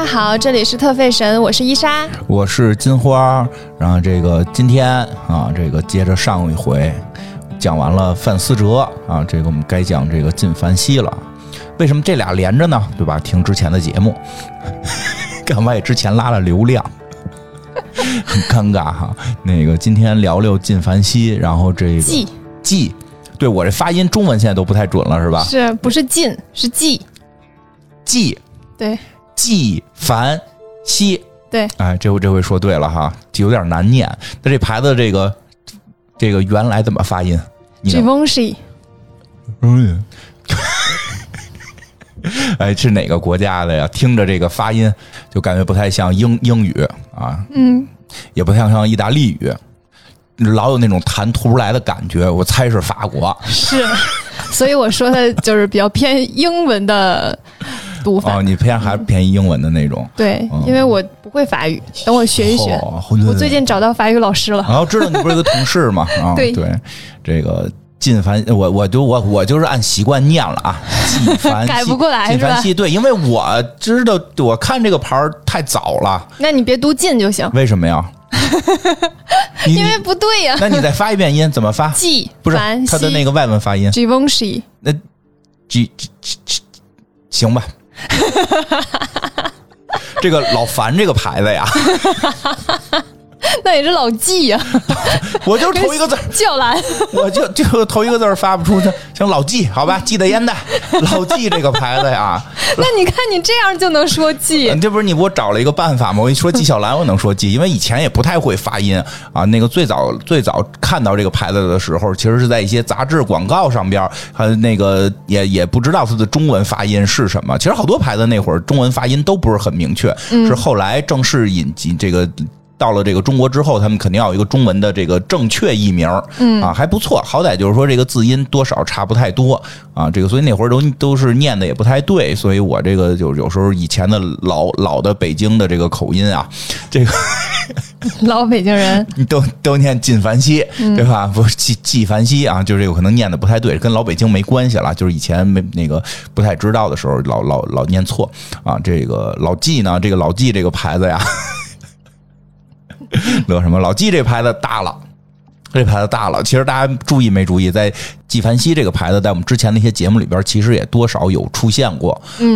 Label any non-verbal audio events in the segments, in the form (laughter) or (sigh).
家好，这里是特费神，我是伊莎。我是金花，然后这个今天啊，这个接着上一回讲完了范思哲啊，这个我们该讲这个靳凡熙了。为什么这俩连着呢？对吧？听之前的节目，(laughs) 干嘛也之前拉了流量，很尴尬哈。那个今天聊聊靳凡熙，然后这个季季，对我这发音中文现在都不太准了，是吧？是不是靳是季？季对纪梵希，对，哎，这回这回说对了哈，有点难念。那这牌子这个这个原来怎么发音？Givenchy 嗯，(laughs) 哎，是哪个国家的呀？听着这个发音就感觉不太像英英语啊，嗯，也不太像意大利语，老有那种弹吐不出来的感觉。我猜是法国是，所以我说的就是比较偏英文的读法。哦，你偏还是偏英文的那种。对嗯，因为我不会法语，等我学一学。哦我最近找到法语老师了。然后知道你不是个同事嘛？啊，(laughs) 对这个靳凡，我我就我我就是按习惯念了啊，靳凡 (laughs) 改不过来靳是吧凡熙对，因为我知道我看这个牌儿太早了，那你别读进就行，为什么呀？(laughs) 因为不对呀。那你再发一遍音，怎么发？季不是凡它的那个外文发音，Givenchy 那 G G G G 行吧？哈这个老樊这个牌子呀，(laughs) (laughs) 那也是老季呀，(laughs) 我 (laughs) 就头一个字儿，叫兰。我就就头一个字发不出去，像老纪，好吧，记得烟袋，老纪这个牌子呀，那你看你这样就能说季，嗯这不是你给我找了一个办法吗？我一说纪晓岚，我能说纪，因为以前也不太会发音啊。那个最早最早看到这个牌子的时候，其实是在一些杂志广告上边儿，还有那个也也不知道它的中文发音是什么。其实好多牌子那会儿中文发音都不是很明确，是后来正式引进这个。到了这个中国之后，他们肯定要有一个中文的这个正确译名，嗯啊，还不错，好歹就是说这个字音多少差不太多啊，这个所以那会儿都都是念的也不太对，所以我这个就有时候以前的老老的北京的这个口音啊，这个 (laughs) 老北京人。(laughs) 都都念靳凡希，对吧？不是纪纪梵希啊，就是这个可能念的不太对，跟老北京没关系了，就是以前没那个不太知道的时候，老老老念错啊。这个老纪呢，这个老纪这个牌子呀，乐什么？老纪这牌子大了。这牌子大了，其实大家注意没注意，在纪梵希这个牌子，在我们之前的一些节目里边，其实也多少有出现过，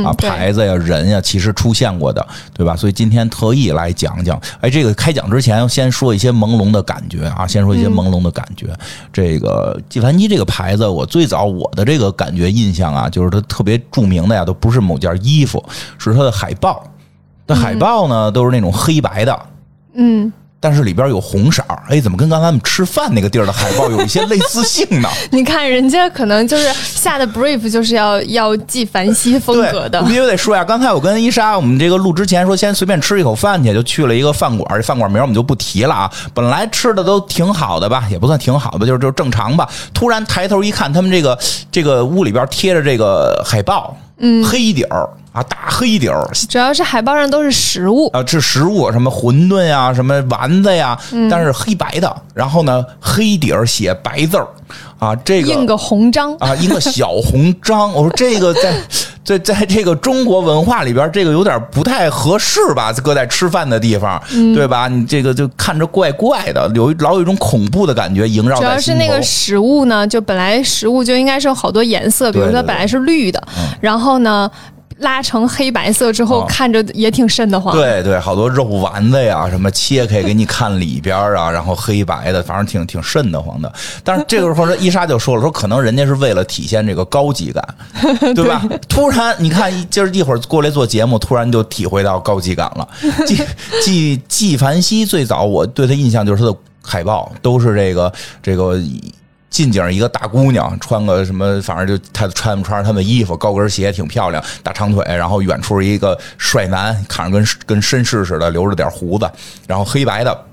啊牌子呀、人呀，其实出现过的，对吧？所以今天特意来讲讲。哎，这个开讲之前，先说一些朦胧的感觉啊，先说一些朦胧的感觉。这个纪梵希这个牌子，我最早我的这个感觉印象啊，就是它特别著名的呀，都不是某件衣服，是它的海报。那海报呢，都是那种黑白的，嗯，但是里边有红色儿。哎，怎么跟刚才我们吃饭那个地儿的海报有一些类似性呢？(laughs) 你看人家可能就是下的 brief 就是要要纪梵希风，格的我 (laughs) 必，须得说呀，刚才我跟伊莎，我们这个录之前说先随便吃一口饭去，就去了一个饭馆，这饭馆名我们就不提了啊。本来吃的都挺好的吧，也不算挺好的，就是就是正常吧。突然抬头一看，他们这个这个屋里边贴着这个海报，嗯，黑底儿啊，大黑底儿。主要是海报上都是食物，啊，是食物什么馄饨呀，什么丸子呀，嗯但是黑白的，然后呢，黑底儿写白字儿，啊，这个印个红章，啊，印个小红章。我说这个在在在这个中国文化里边，这个有点不太合适吧？搁在吃饭的地方，嗯对吧？你这个就看着怪怪的，有老有一种恐怖的感觉萦绕主要是那个。食物呢，就本来食物就应该是有好多颜色，比如说它本来是绿的，然后呢拉成黑白色之后，啊看着也挺瘆得慌。对对，好多肉丸子呀，什么切开给你看里边儿啊，(laughs) 然后黑白的，反正挺挺瘆得慌的。但是这个时候，伊莎就说了，说可能人家是为了体现这个高级感，(laughs) 对吧？突然你看，今儿一会儿过来做节目，突然就体会到高级感了。纪纪 (laughs) 纪梵希最早我对他印象就是他的海报都是这个这个。近景一个大姑娘，穿个什么，反正就她穿不穿她的衣服，高跟鞋挺漂亮，大长腿，然后远处一个帅男，看着跟跟绅士似的，留着点胡子，然后黑白的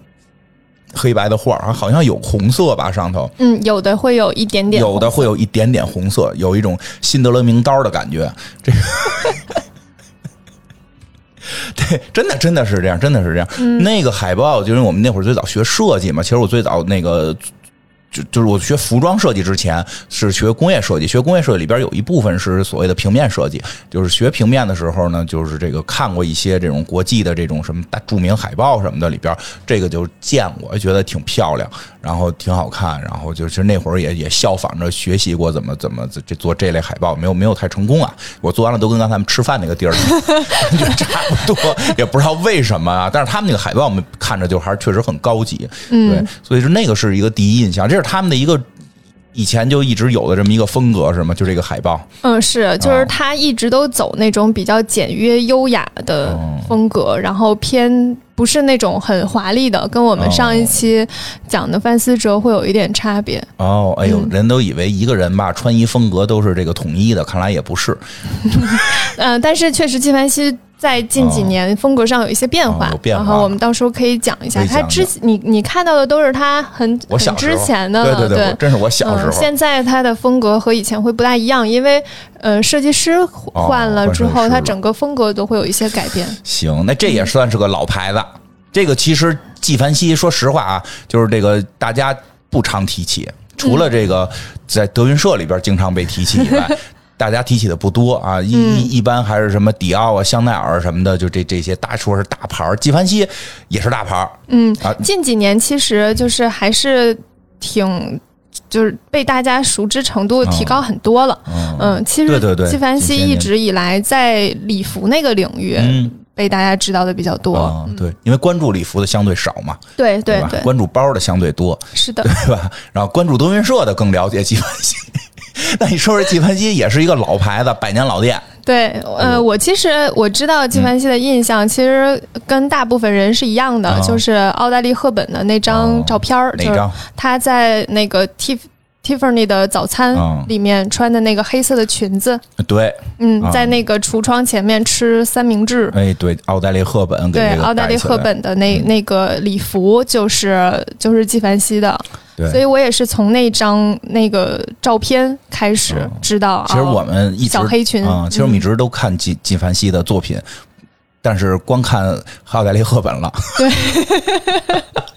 黑白的画，好像有红色吧上头，嗯，有的会有一点点，有的会有一点点红色，有一种辛德勒名刀的感觉。这个，(laughs) 对，真的真的是这样，真的是这样。那个海报就是我们那会儿最早学设计嘛，其实我最早那个。就就是我学服装设计之前是学工业设计，学工业设计里边有一部分是所谓的平面设计，就是学平面的时候呢，就是这个看过一些这种国际的这种什么大著名海报什么的里边，这个就见过，觉得挺漂亮，然后挺好看，然后就是那会儿也也效仿着学习过怎么怎么这做这类海报，没有没有太成功啊，我做完了都跟刚才们吃饭那个地儿感觉 (laughs) 差不多，也不知道为什么啊，但是他们那个海报我们看着就还是确实很高级，对，所以说那个是一个第一印象，这是他们的一个以前就一直有的这么一个风格是吗？就这个海报，嗯，是，就是他一直都走那种比较简约优雅的风格，然后偏不是那种很华丽的，跟我们上一期讲的范思哲会有一点差别。哦，哎呦，人都以为一个人吧穿衣风格都是这个统一的，看来也不是。嗯，(laughs) 但是确实纪梵希在近几年风格上有一些变化，哦有变化然后我们到时候可以讲一下。他之你你看到的都是他很很之前的对，对对，我真是我小时嗯，候。现在他的风格和以前会不大一样，因为呃，设计师换了之后，他整个风格都会有一些改变。行，那这也算是个老牌子。这个其实纪梵希，说实话啊，就是这个大家不常提起，除了这个在德云社里边经常被提起以外。(laughs) 大家提起的不多啊，一一一般还是什么迪奥啊、香奈儿什么的，就这这些大说是大牌儿。纪梵希也是大牌儿，嗯啊，近几年其实就是还是挺。就是被大家熟知程度提高很多了，嗯，其实纪梵希一直以来在礼服那个领域嗯被大家知道的比较多，啊，对，因为关注礼服的相对少嘛，吧？对对对，关注包的相对多，是的，(laughs) 对吧？然后关注德云社的更了解纪梵希。(laughs) 那你说说纪梵希也是一个老牌子，百年老店，对，哎呃，我其实我知道纪梵希的印象，其实跟大部分人是一样的，啊。就是奥黛丽·赫本的那张哦照片儿，就是哪张？她在那个 Tiff Tiffany 的早餐嗯。里面穿的那个黑色的裙子，对，嗯，啊在那个橱窗前面吃三明治。哎，对，奥黛丽·赫本给对这，个奥黛丽·赫本的那那个礼服就是就是纪梵希的，对。所以我也是从那张那个照片开始嗯。知道。其实我哦们一直小黑裙。啊，其实我们一嗯。直都看纪纪梵希的作品，但是光看奥黛丽·赫本了。对 (laughs)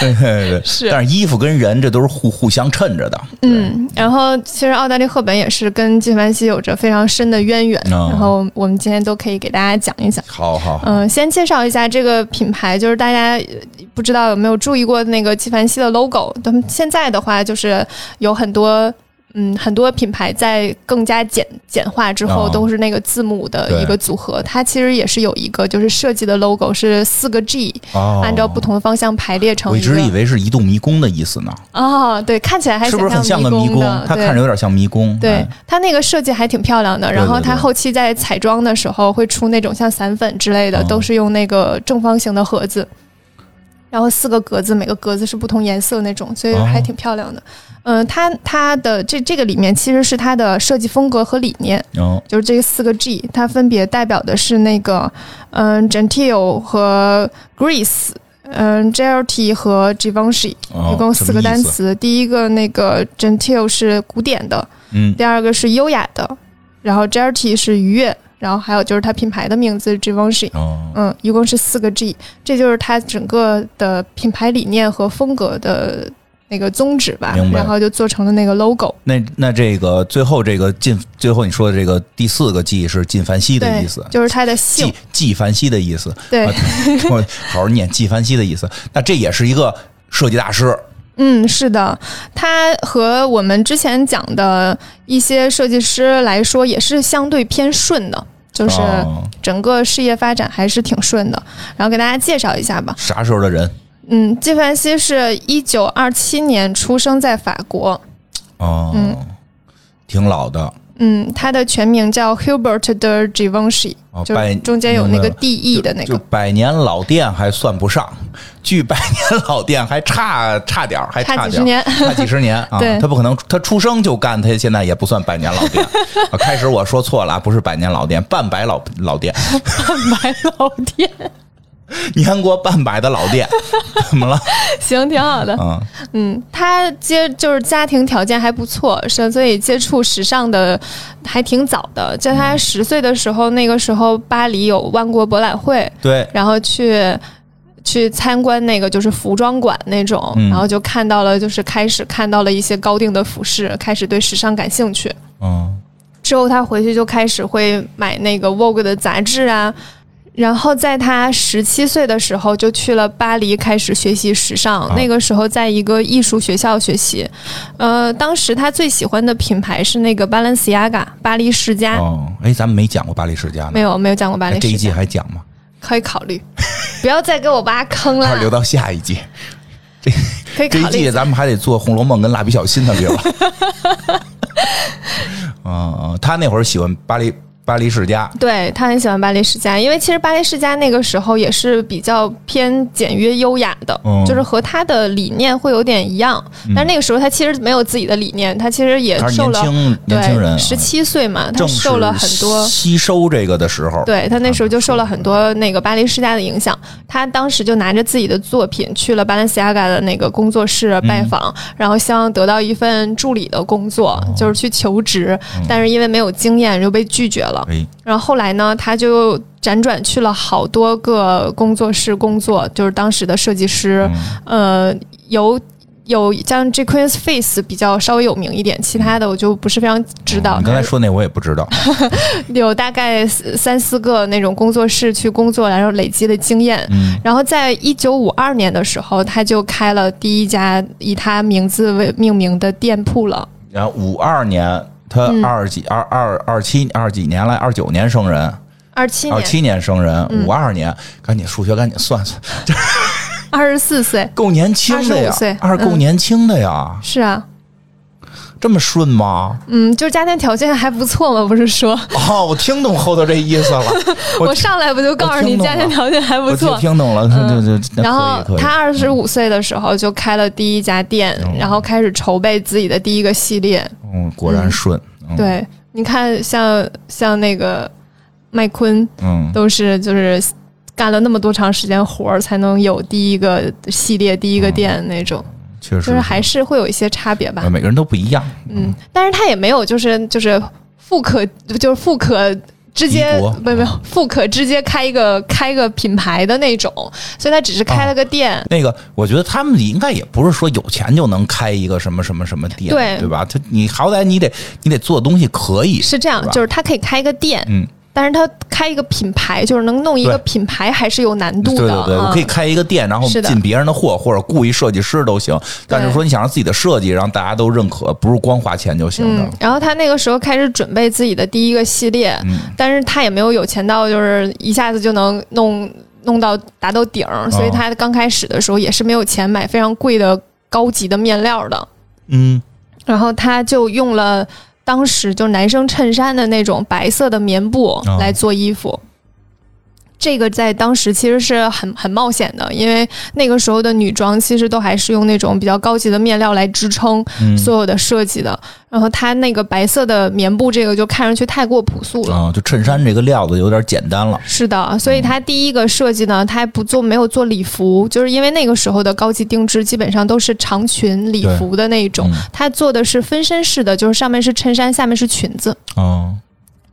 对对，是但是衣服跟人这都是互互相衬着的。嗯，然后其实奥黛丽·赫本也是跟纪梵希有着非常深的渊源，哦然后我们今天都可以给大家讲一讲。好好好，嗯、先介绍一下这个品牌，就是大家呃不知道有没有注意过那个纪梵希的 logo。他们现在的话，就是有很多。嗯，很多品牌在更加简简化之后，哦都是那个字母的一个组合。它其实也是有一个，就是设计的 logo 是四个 G，、哦，按照不同的方向排列成我一。直以为是移动迷宫的意思呢，哦，对，看起来还是不是很像个迷宫的？它看着有点像迷宫。对哎它那个设计还挺漂亮的，然后它后期在彩妆的时候会出那种像散粉之类的，嗯都是用那个正方形的盒子，然后四个格子，每个格子是不同颜色那种，所以哦还挺漂亮的。嗯、它它的这这个里面其实是它的设计风格和理念，哦就是这四个 G，它分别代表的是那个嗯、Gentile 和 Greece。嗯，Gelt 和 Givenchy 哦一共四个单词。第一个那个 Gentile 是古典的，嗯第二个是优雅的，然后 Jerty 是愉悦，然后还有就是它品牌的名字 Givenchy，哦嗯，一共是四个 G，这就是它整个的品牌理念和风格的那个宗旨吧然后就做成了那个 logo。那那这个最后这个进，最后你说的这个第四个纪是纪梵希的意思，，就是他的姓纪，纪梵希的意思。对啊，(laughs) 我好好念纪梵希的意思。那这也是一个设计大师，嗯，是的，他和我们之前讲的一些设计师来说，也是相对偏顺的，就是哦整个事业发展还是挺顺的。然后给大家介绍一下吧。啥时候的人？嗯，纪梵希是一九二七年出生在法国。哦，嗯挺老的。嗯，他的全名叫 Hubert de Givenchy，、就中间有那个 D E 的那个就个。百年老店还算不上，距百年老店还差差点儿，还差几十年差几十年 (laughs) 啊！对他不可能，他出生就干，他现在也不算百年老店。啊开始我说错了啊，不是百年老店，半百老老店，(laughs) 半百老店，年过半百的老店，(laughs) 怎么了？行，挺好的。嗯，嗯，他接就是家庭条件还不错，是所以接触时尚的还挺早的。在他十岁的时候，那个时候巴黎有万国博览会，对，然后去去参观那个就是服装馆那种，嗯然后就看到了，就是开始看到了一些高定的服饰，开始对时尚感兴趣。嗯之后他回去就开始会买那个 Vogue 的杂志啊，然后在他十七岁的时候就去了巴黎开始学习时尚。啊那个时候在一个艺术学校学习，呃，当时他最喜欢的品牌是那个 Balenciaga 巴黎世家。哦，哎，咱们没讲过巴黎世家呢，没有没有讲过巴哎这一季还讲吗？可以考虑，(laughs) 不要再给我挖坑了留到下一季？(laughs) 可以这一考虑下。季咱们还得做《红楼梦》跟《蜡笔小新》的了。嗯，(laughs) 他那会儿喜欢巴黎巴黎世家，对他很喜欢巴黎世家，因为其实巴黎世家那个时候也是比较偏简约优雅的，嗯。就是和他的理念会有点一样。但是那个时候他其实没有自己的理念，他其实也受了年轻人十七岁嘛，他受了很多。吸收这个的时候，对他那时候就受了很多那个巴黎世家的影响，他当时就拿着自己的作品去了巴伦西亚嘎的那个工作室拜访，然后希望得到一份助理的工作，就是去求职，但是因为没有经验就被拒绝了。哎，然后后来呢，他就辗转去了好多个工作室工作，就是当时的设计师，呃，有。有像 J Queen's Face 比较稍微有名一点，其他的我就不是非常知道。哦你刚才说那我也不知道，(laughs) 有大概三四个那种工作室去工作，然后累积的经验。嗯然后在一九五二年的时候，他就开了第一家以他名字为命名的店铺了。然后五二年他嗯。二几二二二七二几年来，二九年生人，二七年，二七年生人，嗯。五二年，赶紧数学赶紧算算，二十四岁，(laughs) 够年轻的呀25岁，二够嗯。年轻的呀，是啊，这么顺吗？嗯，就是家庭条件还不错嘛，不是说。哦，我听懂后头这意思了，(laughs) 我我上来不就告诉你家庭条件还不我听错？听懂了，对对对，然后他二十五岁的时候就开了第一家店，哦然后开始筹备自己的第一个系列。嗯，果然顺，嗯，对，你看像像那个麦昆，嗯，都是就是干了那么多长时间活儿，才能有第一个系列、第一个店那种，确实就是还是会有一些差别吧呃。每个人都不一样，嗯，但是他也没有就是就是富可就是富可。直接敌国没有没有富可直接开一个开一个品牌的那种，所以他只是开了个店。那个，我觉得他们应该也不是说有钱就能开一个什么什么什么店，对对吧？他你好歹你得你得做东西可以，是这样就是他可以开一个店，嗯，但是他开一个品牌，就是能弄一个品牌还是有难度的。对对对，我啊可以开一个店，然后进别人的货，或者雇一设计师都行。但是说你想让自己的设计让大家都认可，不是光花钱就行的嗯。，然后他那个时候开始准备自己的第一个系列，嗯但是他也没有有钱到就是一下子就能弄弄到达到顶儿，所以他刚开始的时候也是没有钱买非常贵的高级的面料的，嗯然后他就用了当时就男生衬衫的那种白色的棉布来做衣服。这个在当时其实是很很冒险的，因为那个时候的女装其实都还是用那种比较高级的面料来支撑嗯所有的设计的。然后它那个白色的棉布，这个就看上去太过朴素了。啊，就衬衫这个料子有点简单了。是的，所以它第一个设计呢，它还不做没有做礼服，就是因为那个时候的高级定制基本上都是长裙礼服的那种嗯，它做的是分身式的，就是上面是衬衫，下面是裙子。哦，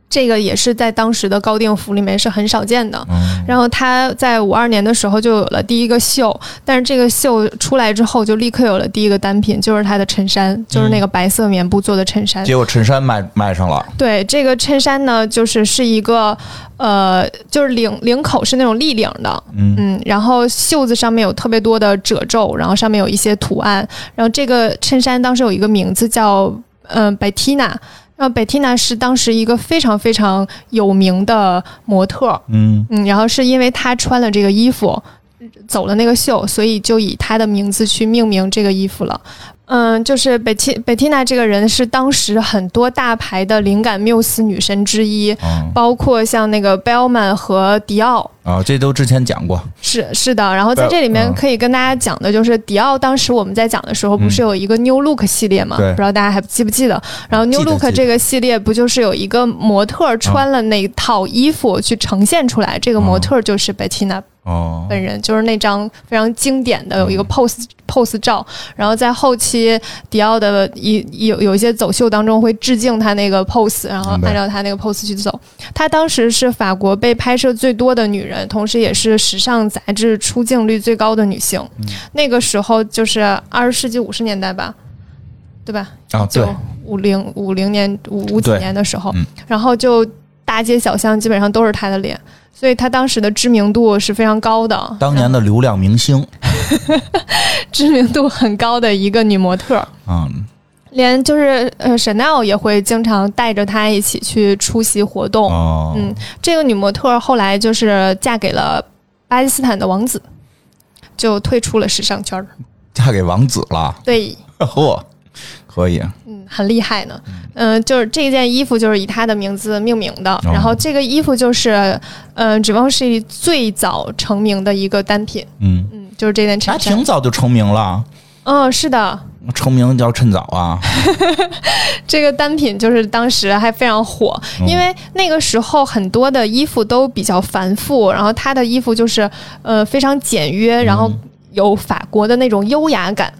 这个也是在当时的高定服里面是很少见的。嗯然后他在五二年的时候就有了第一个秀，但是这个秀出来之后，就立刻有了第一个单品，就是他的衬衫，就是那个白色棉布做的衬衫。结果衬衫卖卖上了，对，这个衬衫呢，就是是一个呃，就是领领口是那种立领的，嗯。嗯，然后袖子上面有特别多的褶皱，然后上面有一些图案，然后这个衬衫当时有一个名字叫嗯、呃、Bettina。然后 Bettina 是当时一个非常非常有名的模特，嗯嗯，然后是因为她穿了这个衣服，走了那个秀，所以就以她的名字去命名这个衣服了。嗯，就是贝蒂贝蒂娜这个人是当时很多大牌的灵感缪斯女神之一，啊包括像那个 Bellman 和迪奥。啊，这都之前讲过，是是的，然后在这里面嗯可以跟大家讲的就是迪奥，当时我们在讲的时候，不是有一个 New Look 系列嘛？对不知道大家还记不记得？然后 New Look 这个系列不就是有一个模特穿了那套衣服去呈现出来？这个模特就是 Bettina 哦，本人，就是那张非常经典的有嗯一个 pose、pose 照，然后在后期迪奥的一有有一些走秀当中会致敬他那个 pose，然后按照他那个 pose 去走。她当时是法国被拍摄最多的女人，同时也是时尚杂志出镜率最高的女性。嗯。那个时候就是二十世纪五十年代吧，对吧？啊，对。就，五零五零年五五几年的时候，嗯。然后就大街小巷基本上都是她的脸，所以她当时的知名度是非常高的。当年的流量明星，(laughs) 知名度很高的一个女模特，嗯，连就是呃，Chanel 也会经常带着她一起去出席活动。哦，嗯，这个女模特后来就是嫁给了巴基斯坦的王子，就退出了时尚圈儿。嫁给王子了，对，(laughs) 嚯，可以，嗯，很厉害呢。嗯、就是这件衣服就是以他的名字命名的，哦然后这个衣服就是嗯，指望是最早成名的一个单品。嗯，嗯，就是这件衬衫挺。早就成名了，嗯，是的，成名叫趁早啊，(laughs) 这个单品就是当时还非常火，嗯因为那个时候很多的衣服都比较繁复，然后他的衣服就是呃非常简约，然后有法国的那种优雅感。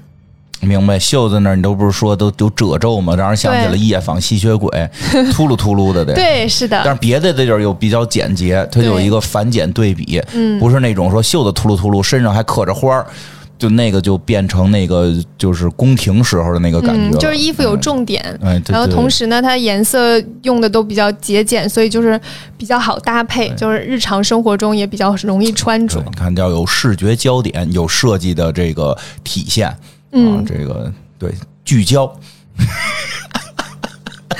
明白？袖子那儿你都不是说都有褶皱吗？让人想起了夜访吸血鬼，(laughs) 秃噜秃噜的得。对，是的，但是别的的地儿又比较简洁，它就有一个反简对比，嗯不是那种说袖子秃噜秃噜，身上还刻着花儿，就那个就变成那个就是宫廷时候的那个感觉嗯，就是衣服有重点。哎，对然后同时呢，它颜色用的都比较节俭，所以就是比较好搭配，就是日常生活中也比较容易穿着，。你看要有视觉焦点，有设计的这个体现，啊，嗯这个对聚焦，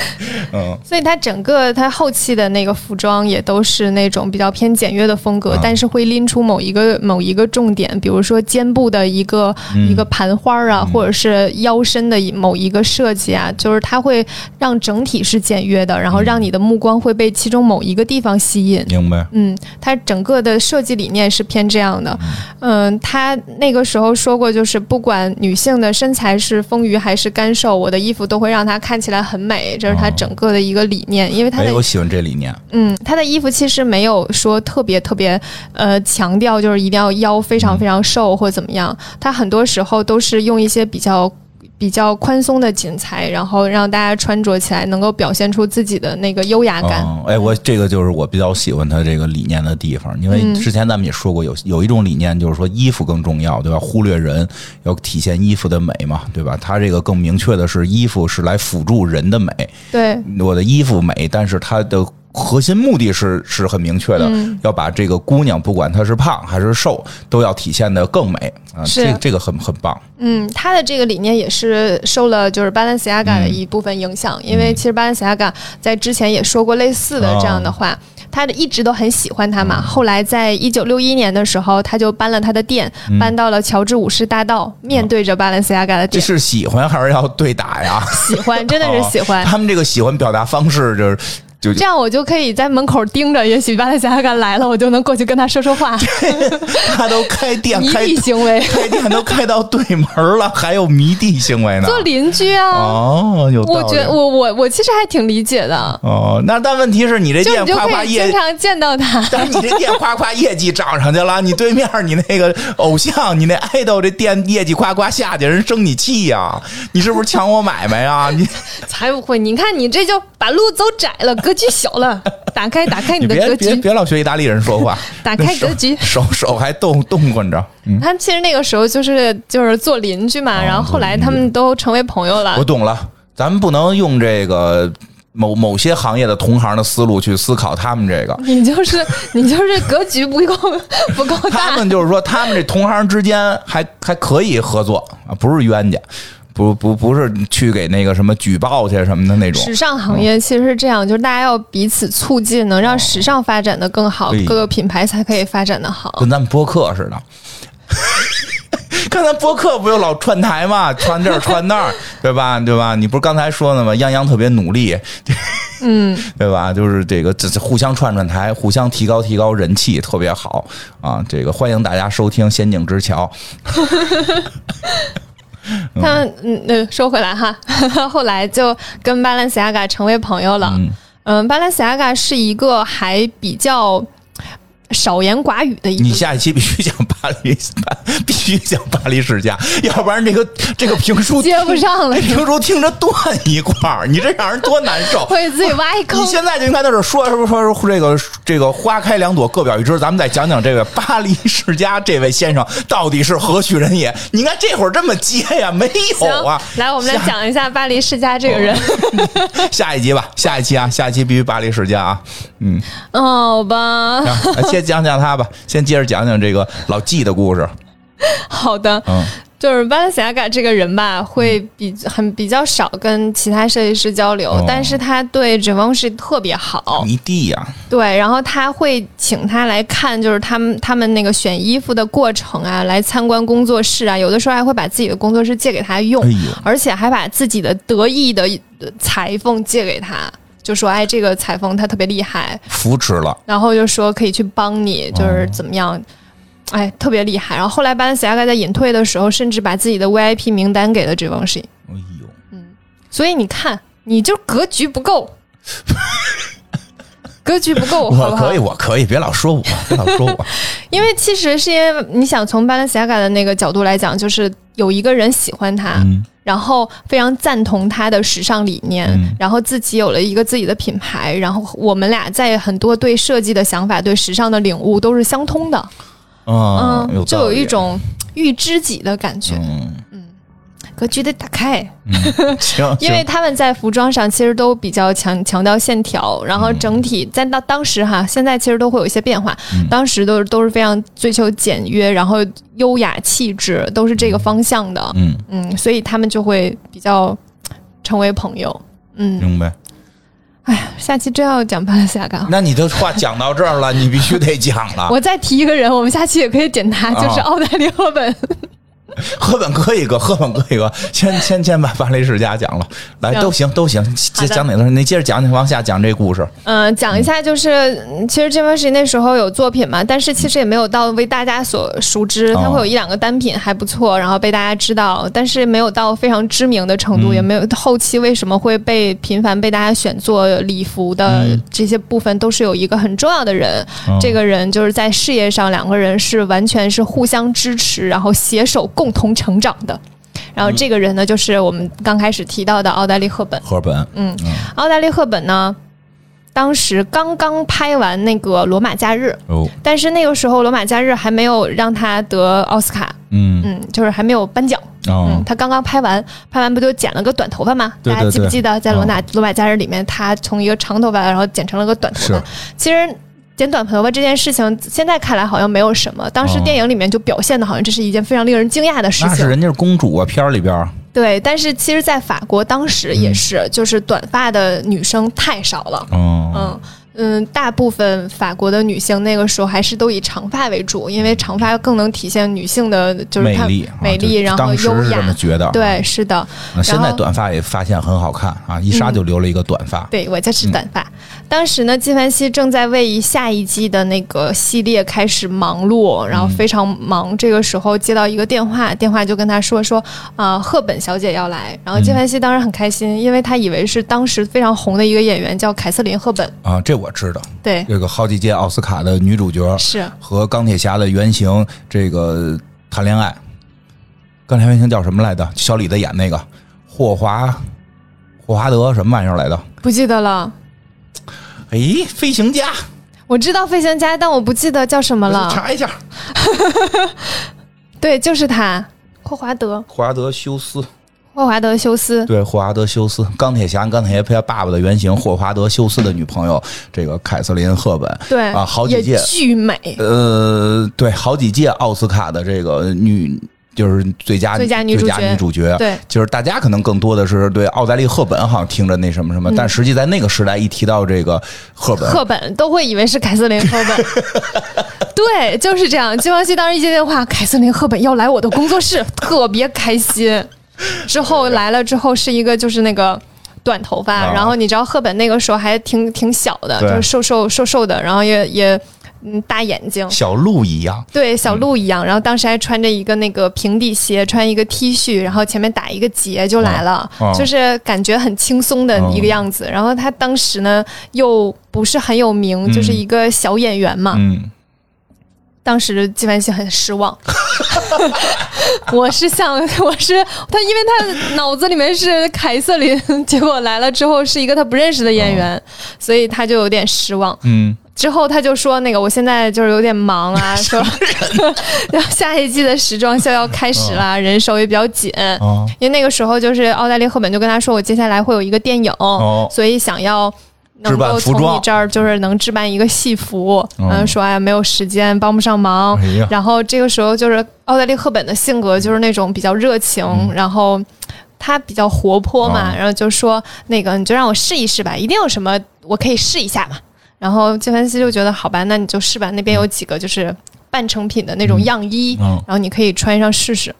(laughs) 嗯，所以它整个它后期的那个服装也都是那种比较偏简约的风格，啊。但是会拎出某一个某一个重点，比如说肩部的一个、嗯。一个盘花啊，或者是腰身的某一个设计啊，就是它会让整体是简约的，然后让你的目光会被其中某一个地方吸引。明白，嗯，它整个的设计理念是偏这样的。嗯，他那个时候说过，就是不管女性的身材是丰腴还是干瘦，我的衣服都会让她看起来很美，这是他哦整个的一个理念。因为他哎，的我喜欢这理念，嗯，他的衣服其实没有说特别特别呃强调，就是一定要腰非常非常瘦或怎么样。他很多时候都是用一些比较。比较宽松的剪裁，然后让大家穿着起来能够表现出自己的那个优雅感。嗯，哎，我这个就是我比较喜欢他这个理念的地方，因为嗯之前咱们也说过，有有一种理念就是说衣服更重要，对吧？忽略人，要体现衣服的美嘛，对吧？他这个更明确的是，衣服是来辅助人的美，对，我的衣服美，但是它的核心目的是是很明确的，嗯要把这个姑娘，不管她是胖还是瘦，都要体现的更美啊！是这这个很很棒，嗯，他的这个理念也是受了就是 Balenciaga 的一部分影响，因为其实 Balenciaga 在之前也说过类似的这样的话，他的一直都很喜欢他嘛。后来在一九六一年的时候，他就搬了他的店，搬到了乔治五世大道，面对着 Balenciaga 的店，这是喜欢还是要对打呀？(laughs) 喜欢，真的是喜欢。他们这个喜欢表达方式就是就这样我就可以在门口盯着，也许巴勒斯加来了，我就能过去跟他说说话。(laughs) 他都开店迷开弟行为，开店都开到对门了，还有迷弟行为呢？做邻居啊。哦，有我觉得我我我其实还挺理解的，哦，那但问题是你这店夸夸业可以经常见到他。但是你这店夸夸业绩涨上去了，你对面你那个偶像，你那爱豆这店业绩夸夸下去，人生你气呀、你是不是抢我买卖呀？你 (laughs) 才不会！你看你这就把路走窄了，格局小了。(laughs) 打开，打开你的格局，别别老学意大利人说话，(laughs) 打开格局。(laughs) 手手还动动滚着。嗯，他其实那个时候就是就是做邻居嘛，哦然后后来他们都成为朋友了我。懂了，咱们不能用这个某某些行业的同行的思路去思考他们这个。你就是你就是格局不够不够他，们就是说，他们这同行之间还还可以合作啊，不是冤家，不不不是去给那个什么举报去什么的那种。时尚行业其实是这样，就是大家要彼此促进，能让时尚发展的更好对，各个品牌才可以发展的好。跟咱们播客似的。(laughs) 看咱播客不就老串台嘛，串这儿串那儿，对吧？对吧？你不是刚才说的吗？泱泱特别努力，嗯，(laughs) 对吧？就是这个这这互相串串台，互相提高提高人气，特别好啊！这个欢迎大家收听《仙境之桥》。(laughs) 他嗯那说回来哈，(laughs) 后来就跟 Balenciaga 成为朋友了。嗯嗯，巴兰西亚嘎是一个还比较少言寡语的一个。你下一期必须讲巴黎，必须讲巴黎世家，(laughs) 要不然这个这个评书 (laughs) 接不上了，(laughs) 评书听着断一块儿，你这让人多难受。会自己挖一坑。你现在就应该在这说说说说这个这个花开两朵，各表一枝。咱们再讲讲这位巴黎世家这位先生到底是何许人也？你应该这会儿这么接呀？没有啊。来，我们来讲一下巴黎世家这个人。下一集吧，下一期啊，下一期必须巴黎世家啊。嗯，好吧。先讲讲他吧，先接着讲讲这个老纪的故事。(laughs) 好的，嗯。就是巴伦西亚嘎这个人吧，会比很比较少跟其他设计师交流，但是他对 Givenchy 特别好，迷弟呀。对，然后他会请他来看，就是他们他们那个选衣服的过程啊，来参观工作室啊，有的时候还会把自己的工作室借给他用，而且还把自己的得意的裁缝借给他，就说哎，这个裁缝他特别厉害，扶持了，然后就说可以去帮你，就是怎么样。哎，特别厉害。然后后来巴伦西亚盖在隐退的时候，甚至把自己的 VIP 名单给了 Givenchy。哎呦，嗯，所以你看，你就格局不够，(laughs) 格局不够。我可以，我可以，别老说我，别老说我。(laughs) 因为其实是因为你想从巴伦西亚盖的那个角度来讲，就是有一个人喜欢他，然后非常赞同他的时尚理念，然后自己有了一个自己的品牌，然后我们俩在很多对设计的想法、对时尚的领悟都是相通的。嗯，就有一种遇知己的感觉。格局得打开。(laughs) 行，因为他们在服装上其实都比较强强调线条，然后整体在当当时哈，现在其实都会有一些变化。当时都是都是非常追求简约，然后优雅气质，都是这个方向的。嗯嗯，所以他们就会比较成为朋友。嗯，明白。哎呀，下期真要讲巴拉西亚那你的话讲到这儿了，你必须得讲了。(laughs) 我再提一个人，我们下期也可以点他，就是奥黛丽·赫本。(laughs) 赫本哥一个，赫本哥一个，先先先把巴黎世家讲了，来都行都行，接讲哪个？你接着讲，你往下讲这故事。嗯，讲一下就是，其实这段时间那时候有作品嘛，但是其实也没有到为大家所熟知，他会有一两个单品还不错，然后被大家知道，但是没有到非常知名的程度，也没有后期为什么会被频繁被大家选做礼服的这些部分，都是有一个很重要的人，这个人就是在事业上两个人是完全是互相支持，然后携手共。同成长的，然后这个人呢，就是我们刚开始提到的奥黛丽·赫本。赫本，嗯，奥黛丽·赫本呢，当时刚刚拍完那个《罗马假日》，哦，但是那个时候《罗马假日》还没有让他得奥斯卡，嗯。嗯，就是还没有颁奖，嗯，他刚刚拍完，拍完不就剪了个短头发吗？大家记不记得在《罗马罗马假日》里面，他从一个长头发，然后剪成了个短头发？其实。剪短头发这件事情，现在看来好像没有什么。当时电影里面就表现的好像这是一件非常令人惊讶的事情。那是人家是公主啊，片儿里边。对，但是其实，在法国当时也是，就是短发的女生太少了。嗯。嗯，大部分法国的女性那个时候还是都以长发为主，因为长发更能体现女性的就是美丽，美丽，然后优雅。这么觉得？对，是的。现在短发也发现很好看啊，一杀就留了一个短发。对我就是短发。当时呢，纪梵希正在为下一季的那个系列开始忙碌，然后非常忙。这个时候接到一个电话，电话就跟他说说啊，赫本小姐要来。然后纪梵希当时很开心，因为他以为是当时非常红的一个演员，叫凯瑟琳·赫本啊，这我。我知道，对这个好几届奥斯卡的女主角是和钢铁侠的原型这个谈恋爱，钢铁原型叫什么来着？小李子演那个霍华霍华德什么玩意儿来的？不记得了。哎，飞行家，我知道飞行家，但我不记得叫什么了。查一下。(laughs) 对，就是他，霍华德。霍华德休斯。霍华德·休斯，对，霍华德·休斯，钢铁侠，钢铁侠爸爸的原型，霍华德·休斯的女朋友，这个凯瑟琳·赫本，对啊，好几届巨美，呃，对，好几届奥斯卡的这个女，就是最佳最佳女主角，女主角，对，就是大家可能更多的是对奥黛丽·赫本好像听着那什么什么，但实际在那个时代一提到这个赫本，赫本都会以为是凯瑟琳·赫本，(laughs) 对，就是这样。金王熙当时一接电话，凯瑟琳·赫本要来我的工作室，特别开心。之后来了之后是一个就是那个短头发，然后你知道赫本那个时候还挺挺小的，就是瘦瘦瘦瘦的，然后也也嗯大眼睛，小鹿一样，对小鹿一样，然后当时还穿着一个那个平底鞋，穿一个 T 恤，然后前面打一个结就来了，就是感觉很轻松的一个样子。然后他当时呢又不是很有名，就是一个小演员嘛。嗯。当时纪梵希很失望，(laughs) 我是想我是他，因为他脑子里面是凯瑟琳，结果来了之后是一个他不认识的演员，所以他就有点失望。嗯，之后他就说那个我现在就是有点忙啊，(laughs) 说然后 (laughs) 下一季的时装秀要开始了，人手也比较紧，哦。因为那个时候就是奥黛丽·赫本就跟他说，我接下来会有一个电影，哦。所以想要能够从你这儿就是能置办一个戏服，哦。嗯，说哎没有时间，帮不上忙。哎，然后这个时候就是奥黛丽·赫本的性格就是那种比较热情，嗯。然后她比较活泼嘛，哦。然后就说那个你就让我试一试吧，一定有什么我可以试一下嘛。然后纪梵希就觉得好吧，那你就试吧，那边有几个就是半成品的那种样衣，嗯然后你可以穿上试试。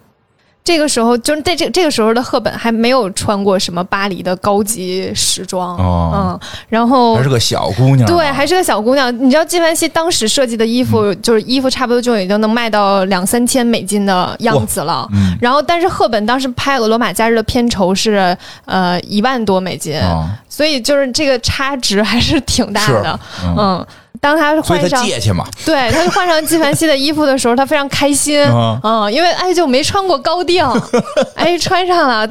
这个时候，就是在这这个时候的赫本还没有穿过什么巴黎的高级时装，哦。嗯，然后还是个小姑娘啊，对，还是个小姑娘。你知道纪梵希当时设计的衣服，嗯。就是衣服差不多就已经能卖到两三千美金的样子了。嗯。然后，但是赫本当时拍《俄罗马假日》的片酬是呃一万多美金，啊，所以就是这个差值还是挺大的。嗯，嗯，当他换上借去嘛，对，他就换上纪梵希的衣服的时候，他非常开心，啊。嗯，因为哎就没穿过高定，(laughs) 哎穿上了，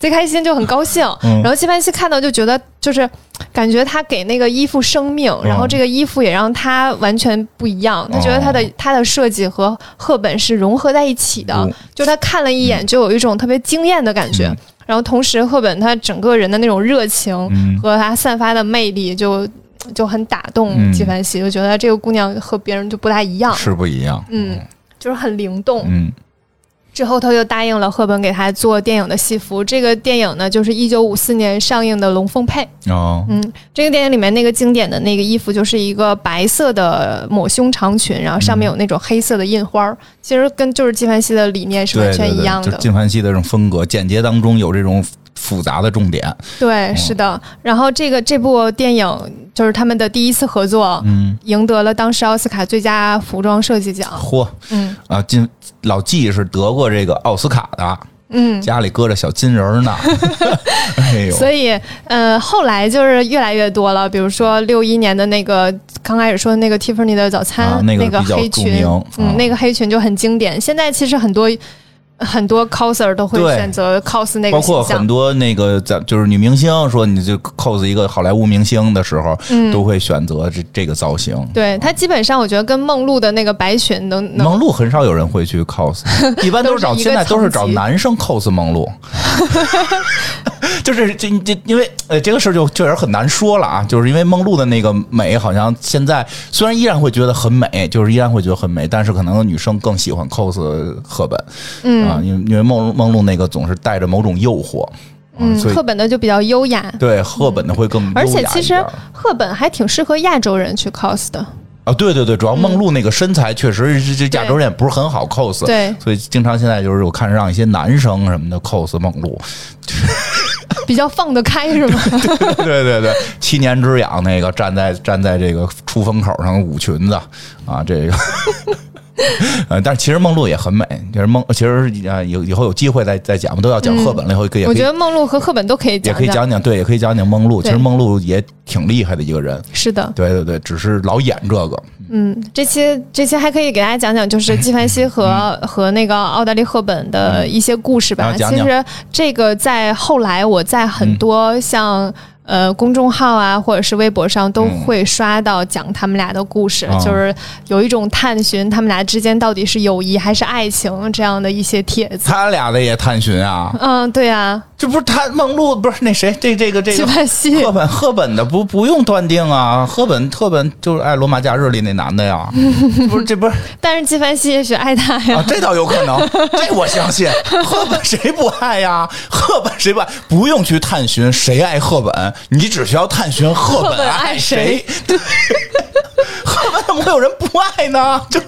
贼开心，就很高兴。嗯。然后纪梵希看到就觉得就是感觉他给那个衣服生命，嗯。然后这个衣服也让他完全不一样，他觉得他的、哦他的设计和赫本是融合在一起的，哦。就他看了一眼就有一种特别惊艳的感觉。嗯。然后同时赫本他整个人的那种热情嗯。和他散发的魅力就。就很打动嗯纪梵希，就觉得这个姑娘和别人就不大一样，是不一样，嗯，就是很灵动。嗯之后他就答应了赫本给他做电影的戏服。这个电影呢，就是一九五四年上映的《龙凤配》。哦，嗯，这个电影里面那个经典的那个衣服，就是一个白色的抹胸长裙，然后上面有那种黑色的印花儿，其实跟就是纪梵希的理念是完全一样的。就纪梵希的这种风格，简洁当中有这种复杂的重点，对，是的。然后这个这部电影就是他们的第一次合作，嗯，赢得了当时奥斯卡最佳服装设计奖。嚯。嗯。啊，金老纪是得过这个奥斯卡的，嗯。家里搁着小金人儿呢，(laughs) 哎呦，所以，呃，后来就是越来越多了，比如说六一年的那个刚开始说的那个 Tiffany 的早餐，啊那个黑裙嗯，啊。那个黑裙就很经典。现在其实很多很多 coser 都会选择 cos 那个包，括很多那个咱就是女明星说你就 cos 一个好莱坞明星的时候，嗯。都会选择这这个造型。对它基本上我觉得跟梦露的那个白裙能能梦露很少有人会去 cos，(laughs) 一般都是找现在都是找男生 cos 梦露，(laughs) 就是这这因为呃这个事儿就确实很难说了啊，就是因为梦露的那个美好像现在虽然依然会觉得很美，就是依然会觉得很美，但是可能女生更喜欢 cos 赫本，嗯啊，因为因为梦梦露那个总是带着某种诱惑，啊嗯，赫本的就比较优雅，对赫本的会更而且优雅其实赫本还挺适合亚洲人去 cos 的，啊，对对对，主要梦露那个身材确实是这亚洲人也不是很好 cos，对所以经常现在就是我看让一些男生什么的 cos 梦露，比较放得开是吗？(laughs) 对对对，七年之痒那个站在站在这个出风口上舞裙子啊，这个。(laughs) 呃，但是其实梦露也很美，就是梦，其实啊，以以后有机会再再讲，我们都要讲赫本了，以后可以也可以我觉得梦露和赫本都可以也可以讲讲，对，也可以讲讲梦露。其实梦露也挺厉害的一个人，是的，对对对，只是老演这个，嗯，这期这期还可以给大家讲讲，就是纪梵希和、和那个奥黛丽·赫本的一些故事吧。嗯啊讲讲其实这个在后来，我在很多像。呃，公众号啊，或者是微博上都会刷到讲他们俩的故事，嗯就是有一种探寻他们俩之间到底是友谊还是爱情这样的一些帖子。他俩的也探寻啊，嗯，对啊，这不是他梦露不是那谁这这个这纪个梵希赫本赫本的不不用断定啊，赫本赫本就是爱罗马假日里那男的呀，不 (laughs) 是这不是但是纪梵希也许爱他呀。啊，这倒有可能，这我相信。赫本谁不爱呀？赫本谁不爱？不用去探寻谁爱赫本，你只需要探寻赫赫本爱爱谁对。(laughs) 赫本怎么会有人不爱呢？就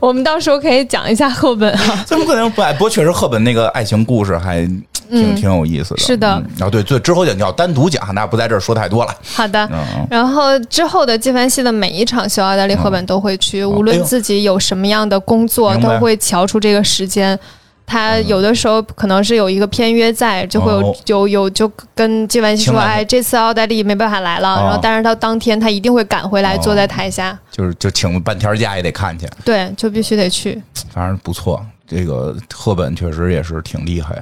我们到时候可以讲一下赫本啊。(laughs) 怎么可能不爱？不过确实赫本那个爱情故事还挺、挺有意思的。是的嗯啊，对最，之后你要单独讲，那不在这儿说太多了。好的，然后之后的纪梵希的每一场秀，奥黛丽·赫本都会去，无论自己有什么样的工作，都会瞧出这个时间。他有的时候可能是有一个片约在，就会有、哦。有有就跟纪梵希说，哎，这次奥黛丽没办法来了，哦。然后但是他当天他一定会赶回来，哦。坐在台下，就是就请半天假也得看去，对，就必须得去。反正不错。这个赫本确实也是挺厉害。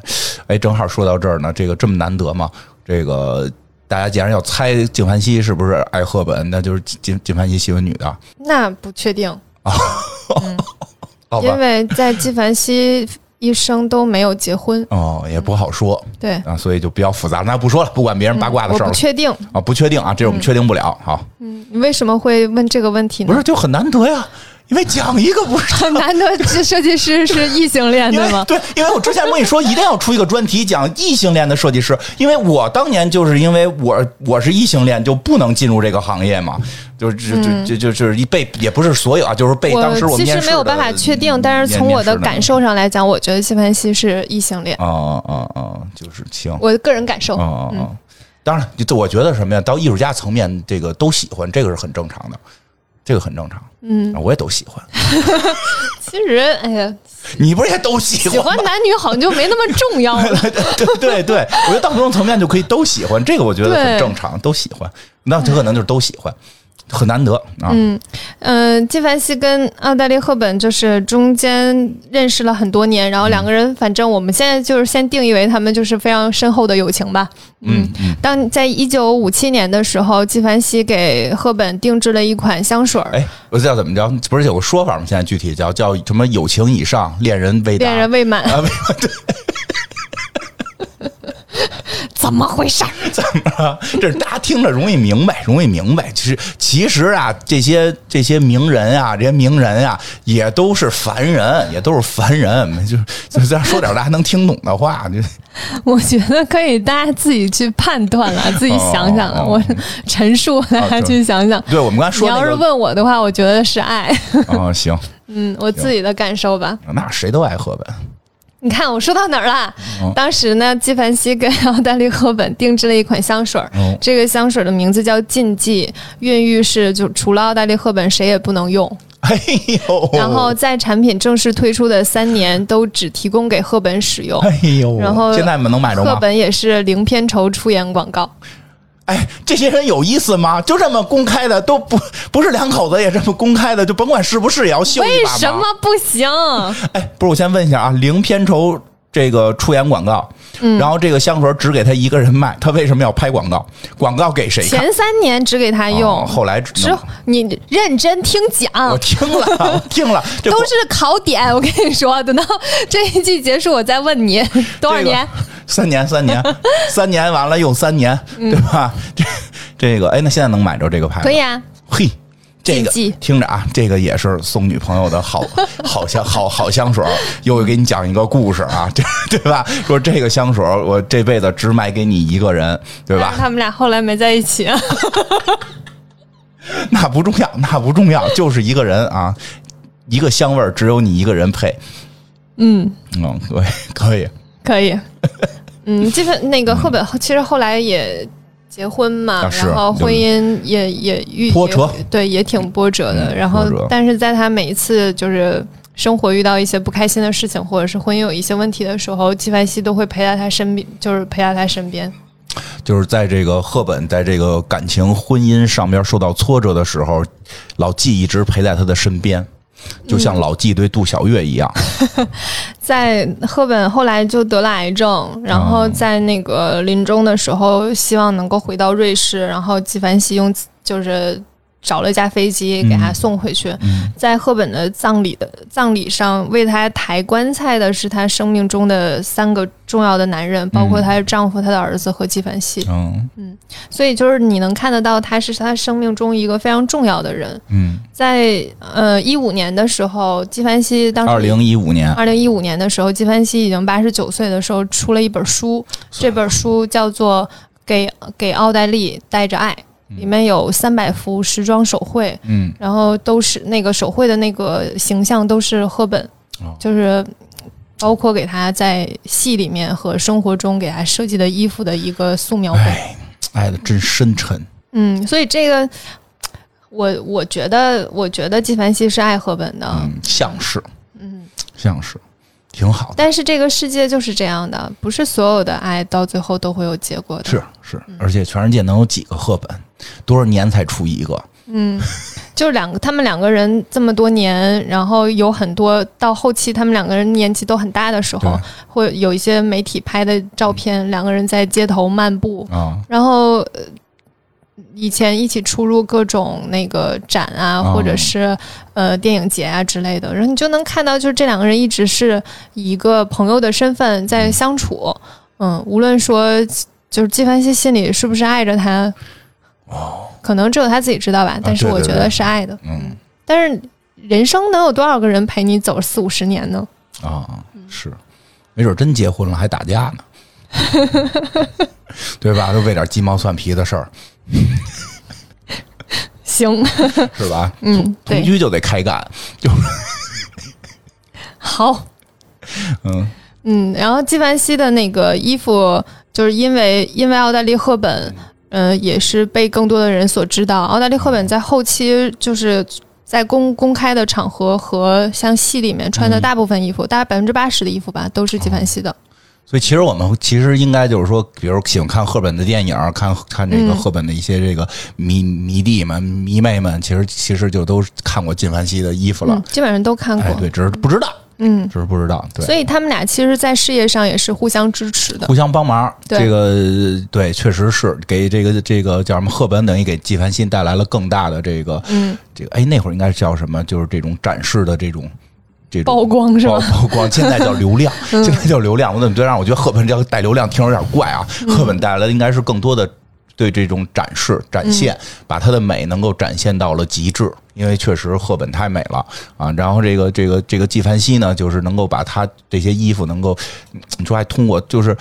哎，正好说到这儿呢，这个这么难得嘛，这个大家既然要猜纪梵希是不是爱赫本，那就是纪纪梵希喜欢女的，那不确定，(laughs) 好吧。因？为在纪梵希一生都没有结婚，哦，也不好说对，啊，所以就比较复杂。那不说了，不管别人八卦的事儿了不确定。啊，不确定啊，这我们确定不了。好，嗯你为什么会问这个问题呢？不是就很难得呀，因为讲一个不是很 (laughs) 难得，这设计师是异性恋，因对吗？对，因为我之前跟你说一定要出一个专题讲异性恋的设计师，因为我当年就是因为我我是异性恋就不能进入这个行业嘛，就是就就就就是一被也不是所有啊，就是被当时嗯我其面试的实没有办法确定，但是从我的感受上来讲，我觉得纪梵希是异性恋，啊啊啊，就是行，我个人感受。啊啊啊。当然，就我觉得什么呀？到艺术家层面，这个都喜欢，这个是很正常的，这个很正常。嗯，我也都喜欢。(laughs) 其实，哎呀，(laughs) 你不是也都喜喜欢喜？欢男女好像就没那么重要了。(laughs) 对对对，我觉得到某种层面就可以都喜欢，这个我觉得很正常，都喜欢。那他可能就是都喜欢，很难得啊。嗯，嗯，纪梵希跟奥黛丽·赫本就是中间认识了很多年，然后两个人，反正我们现在就是先定义为他们就是非常深厚的友情吧。嗯嗯。当在一九五七年的时候，纪梵希给赫本定制了一款香水儿，哎，我知道怎么着，不是有个说法吗？现在具体叫叫什么？友情以上，恋人未达。恋人未满，啊，未怎么回事儿？怎么了？这是大家听着容易明白，(laughs) 容易明白。其实其实啊，这些这些名人啊，这些名人啊，也都是凡人，也都是凡人，就是就这样说点大家能听懂的话。就 (laughs) 我觉得可以大家自己去判断了，(laughs) 自己想想了。哦我陈述，大家去想想。对我们刚才说你要是问我的话，我觉得是爱，啊，行，嗯，我自己的感受吧。那谁都爱赫本。你看我说到哪儿了？哦当时呢，纪梵希跟奥黛丽·赫本定制了一款香水儿，哦这个香水儿的名字叫“禁忌”，孕育是就除了奥黛丽·赫本谁也不能用。哎呦，然后在产品正式推出的三年，都只提供给赫本使用。哎呦，然后现在能买着吗？赫本也是零片酬出演广告。哎，这些人有意思吗？就这么公开的，都不不是两口子也这么公开的，就甭管是不是也要秀一把吗？为什么不行？哎，不是，我先问一下啊，零片酬这个出演广告，嗯然后这个香水只给他一个人卖，(laughs) 他为什么要拍广告？广告给谁看？前三年只给他用，哦后来只你认真听讲我，听了，我听了，(laughs) 都是考点。我跟你说，等到这一季结束，我再问你 (laughs) 多少年。三年，三年，三年完了又三年，对吧？这这个，哎，那现在能买着这个牌子？可以啊，嘿，这个听着啊，这个也是送女朋友的好 (laughs) 好香好好香水儿。又给你讲一个故事啊，(laughs) 对对吧？说这个香水儿我这辈子只买给你一个人，对吧？他们俩后来没在一起。啊 (laughs) 那不重要，那不重要，就是一个人啊，一个香味儿只有你一个人配。嗯，嗯，可以可以，可以。嗯，这个那个赫本其实后来也结婚嘛，啊然后婚姻也也遇波折对，也挺波折的。嗯然后，但是在他每一次就是生活遇到一些不开心的事情，或者是婚姻有一些问题的时候，纪梵希都会陪在他身边，就是陪在他身边。就是在这个赫本在这个感情婚姻上边受到挫折的时候，老纪一直陪在他的身边，就像老纪对杜小月一样。(laughs) 在赫本后来就得了癌症，然哦后在那个临终的时候，希望能够回到瑞士，然后纪梵希用就是找了一架飞机给他送回去。嗯。在赫本的葬礼的葬礼上，为他抬棺材的是他生命中的三个重要的男人，包括她的丈夫、她的儿子和纪梵希。嗯。所以就是你能看得到，他是他生命中一个非常重要的人。嗯，在呃一五年的时候，纪梵希当时二零一五年，二零一五年的时候，纪梵希已经八十九岁的时候，出了一本书，这本书叫做《给给奥黛丽带着爱》，里面有三百幅时装手绘，嗯然后都是那个手绘的那个形象都是赫本，哦就是包括给他在戏里面和生活中给他设计的衣服的一个素描本。哎，爱的真深沉。嗯，所以这个。我我觉得，我觉得纪梵希是爱赫本的，嗯，像是，嗯，像是。挺好的。但是这个世界就是这样的，不是所有的爱到最后都会有结果的。是是，而且全世界能有几个赫本？多少年才出一个？嗯，(laughs) 就是两个，他们两个人这么多年，然后有很多到后期，他们两个人年纪都很大的时候，会有一些媒体拍的照片，两个人在街头漫步，啊，然后。呃以前一起出入各种那个展啊，哦或者是呃电影节啊之类的，然后你就能看到，就是这两个人一直是以一个朋友的身份在相处。嗯，无论说就是纪梵希心里是不是爱着他，哦，可能只有他自己知道吧。但是我觉得是爱的。嗯但是人生能有多少个人陪你走四五十年呢？啊，是，没准真结婚了还打架呢，(laughs) 对吧？都为点鸡毛蒜皮的事儿，(laughs) 行，是吧？(laughs) 嗯，同对，居就得开干，就 (laughs) 好，嗯嗯，然后纪梵希的那个衣服，就是因为因为奥黛丽·赫本，呃，也是被更多的人所知道。奥黛丽·赫本在后期就是在公公开的场合和像戏里面穿的大部分衣服，大概百分之八十的衣服吧，都是纪梵希的。所以其实我们其实应该就是说，比如喜欢看赫本的电影，看看这个嗯赫本的一些这个迷迷弟们、迷妹们，其实其实就都看过纪梵希的衣服了嗯。，基本上都看过。哎，对，只是不知道，嗯，只是不知道，对。所以他们俩其实，在事业上也是互相支持的。互相帮忙，对这个对，确实是给这个这个叫什么赫本，等于给纪梵希带来了更大的这个嗯，这个哎，那会儿应该叫什么？就是这种展示的这种这种曝光是吧曝曝光，现在叫流量，(laughs) 现在叫流量。我怎么觉得让我觉得赫本叫带流量，听着有点怪啊？赫本带来的应该是更多的对这种展示、展现，把她的美能够展现到了极致。因为确实赫本太美了啊，然后这个这个这个纪梵希呢，就是能够把她这些衣服能够，你说还通过就是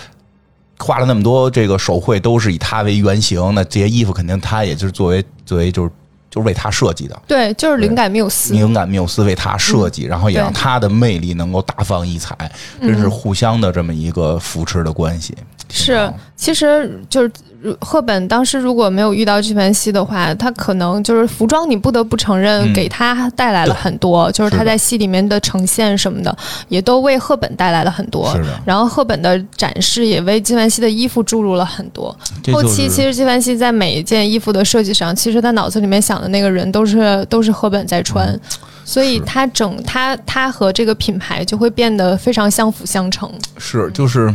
画了那么多这个手绘，都是以她为原型，那这些衣服肯定她也就是作为作为就是就是为他设计的。对，就是灵感缪斯。灵感缪斯为他设计，然后也让他的魅力能够大放异彩，真是互相的这么一个扶持的关系。挺是，其实就是赫本当时如果没有遇到纪梵希的话，他可能就是服装，你不得不承认嗯给他带来了很多，就是他在戏里面的呈现什么的，也都为赫本带来了很多。然后赫本的展示也为纪梵希的衣服注入了很多。后这就是期其实纪梵希在每一件衣服的设计上，其实他脑子里面想的那个人都是都是赫本在穿。嗯所以他整他他和这个品牌就会变得非常相辅相成。是就是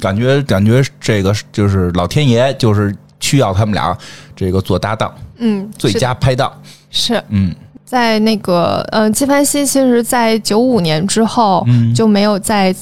感觉感觉这个就是老天爷就是需要他们俩这个做搭档，嗯，最佳拍档。是嗯。在那个呃，纪梵希其实，在九五年之后、嗯，就没有再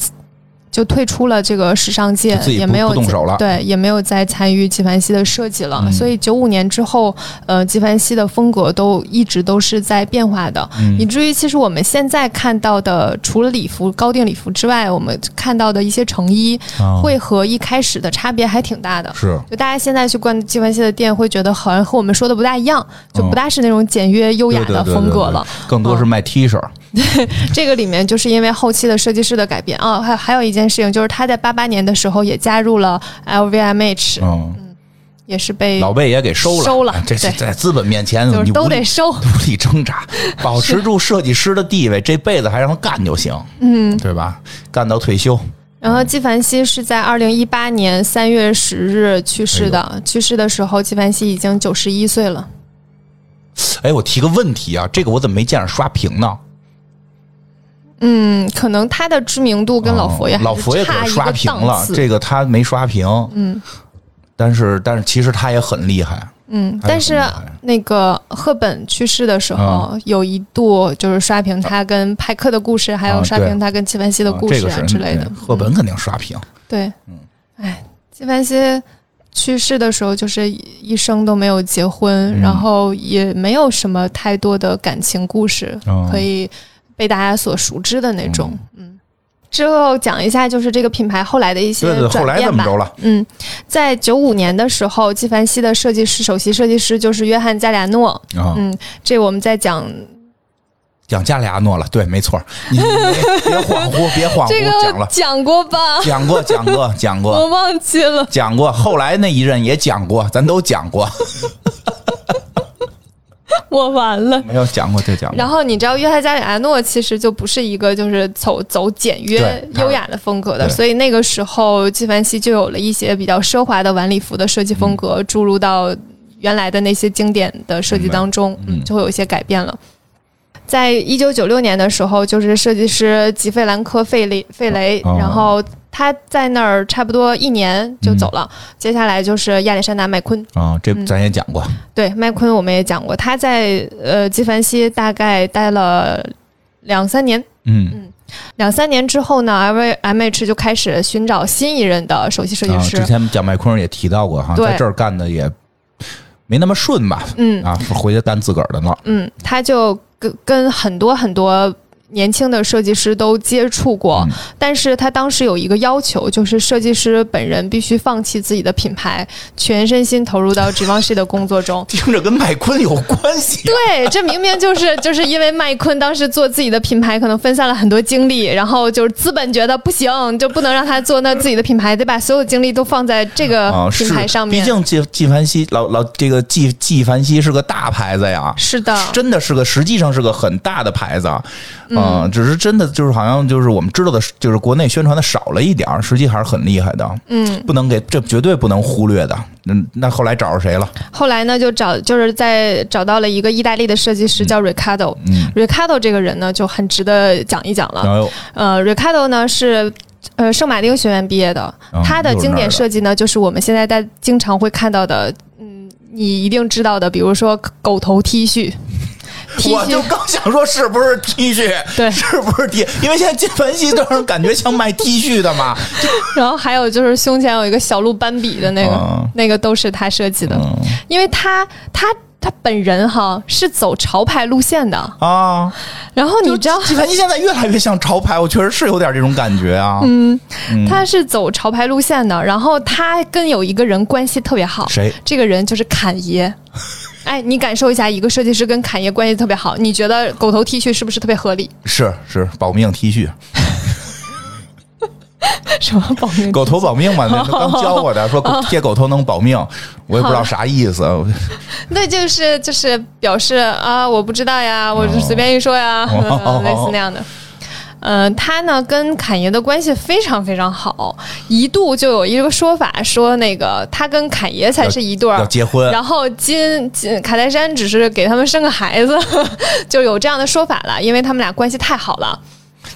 就退出了这个时尚界也没有动手了对，也没有再参与纪梵希的设计了。嗯所以九五年之后，呃，纪梵希的风格都一直都是在变化的，嗯以至于其实我们现在看到的，除了礼服、高定礼服之外，我们看到的一些成衣，啊会和一开始的差别还挺大的。是就大家现在去逛纪梵希的店，会觉得好像和我们说的不大一样，就不大是那种简约优雅的对对对对对风格了。更多是卖 T 恤。(laughs) 这个里面就是因为后期的设计师的改变啊，还还有一件事情就是他在八八年的时候也加入了 LVMH，、嗯，也是被老贝也给收了，收了哎这在资本面前就是都你无力得收。(laughs) 无力挣扎，(laughs) 保持住设计师的地位，这辈子还让他干就行，嗯，对吧？干到退休。然后纪梵希是在二零一八年三月十日去世的，去世的时候纪梵希已经九十一岁了。哎，我提个问题啊，这个我怎么没见着刷屏呢？嗯，可能他的知名度跟老佛爷哦老佛爷可差一个是刷屏了，这个他没刷屏。嗯。但是但是其实他也很厉害，嗯，但是那个赫本去世的时候，有一度就是刷屏他跟派克的故事，还有刷屏他跟纪梵希的故事啊啊这个之类的。赫本肯定刷屏。对，嗯。哎，纪梵希去世的时候，就是一生都没有结婚，嗯。然后也没有什么太多的感情故事、哦可以被大家所熟知的那种。嗯之后讲一下，就是这个品牌后来的一些对对，后来转变吧。怎么着了？嗯，在九五年的时候，纪梵希的设计师首席设计师就是约翰加里亚诺。啊，嗯，这我们在讲讲加里亚诺了，对，没错。你你 (laughs) 别恍惚，别恍这惚，讲了，讲过吧？讲过，讲过，讲过 (laughs) 我，忘记了。讲过。后来那一任也讲过，咱都讲过。(laughs) (laughs) 我完了。没有讲过这讲过。然后你知道，约翰加里阿诺其实就不是一个就是走走简约优雅的风格的，所以那个时候纪梵希就有了一些比较奢华的晚礼服的设计风格注入到原来的那些经典的设计当中，嗯嗯，就会有一些改变了。在一九九六年的时候，就是设计师吉费兰科费雷费雷，哦然后他在那儿差不多一年就走了。接下来就是亚历山大麦昆，啊，这嗯咱也讲过。对，麦昆我们也讲过，他在呃纪梵希大概待了两三年，嗯嗯，两三年之后呢，M M H 就开始寻找新一任的首席设计啊，师。之前讲麦昆也提到过哈，在这儿干的也没那么顺吧？嗯啊，回去干自个儿的了。嗯，他就跟跟很多很多。年轻的设计师都接触过，嗯但是他当时有一个要求，就是设计师本人必须放弃自己的品牌，全身心投入到指望系的工作中。(laughs) 听着跟麦昆有关系。(laughs) 对，这明明就是 (laughs) 就是因为麦昆当时做自己的品牌，可能分散了很多精力，然后就是资本觉得不行，就不能让他做那自己的品牌，得把所有精力都放在这个啊，品牌上面。毕竟纪纪梵希老老这个纪纪梵希是个大牌子呀，是的，真的是个实际上是个很大的牌子，嗯啊，只是真的就是好像就是我们知道的，就是国内宣传的少了一点儿，实际还是很厉害的，嗯，不能给这绝对不能忽略的。嗯，那后来找着谁了？后来呢就找就是在找到了一个意大利的设计师叫 Ricardo。嗯，Ricardo 这个人呢就很值得讲一讲了。呃，Ricardo 呢是呃圣马丁学院毕业的，嗯他的经典设计呢就是我们现在在经常会看到的，嗯，你一定知道的，比如说狗头 T 恤。我就刚想说是不是 T 恤？(laughs) 对是不是 T？因为现在纪梵希都是感觉像卖 T 恤的嘛。(laughs) 然后还有就是胸前有一个小鹿斑比的那个，嗯那个都是他设计的，嗯因为他他他本人哈是走潮牌路线的。啊，然后你知道，纪梵希现在越来越像潮牌，我确实是有点这种感觉啊。嗯，嗯他是走潮牌路线的。然后他跟有一个人关系特别好，谁？这个人就是侃爷。(laughs) (laughs) 哎，你感受一下，一个设计师跟侃爷关系特别好，你觉得狗头 T 恤是不是特别合理？是是保命 T 恤，(laughs) 什么保命？狗头保命嘛，那 (laughs) 刚教我的，说贴狗头能保命，我也不知道啥意思。那，就是就是表示啊，我不知道呀，我就随便一说呀，类似那样的。嗯、他呢跟侃爷的关系非常非常好，一度就有一个说法说，那个他跟侃爷才是一对儿，要结婚，然后金金卡戴珊只是给他们生个孩子，(laughs) 就有这样的说法了，因为他们俩关系太好了。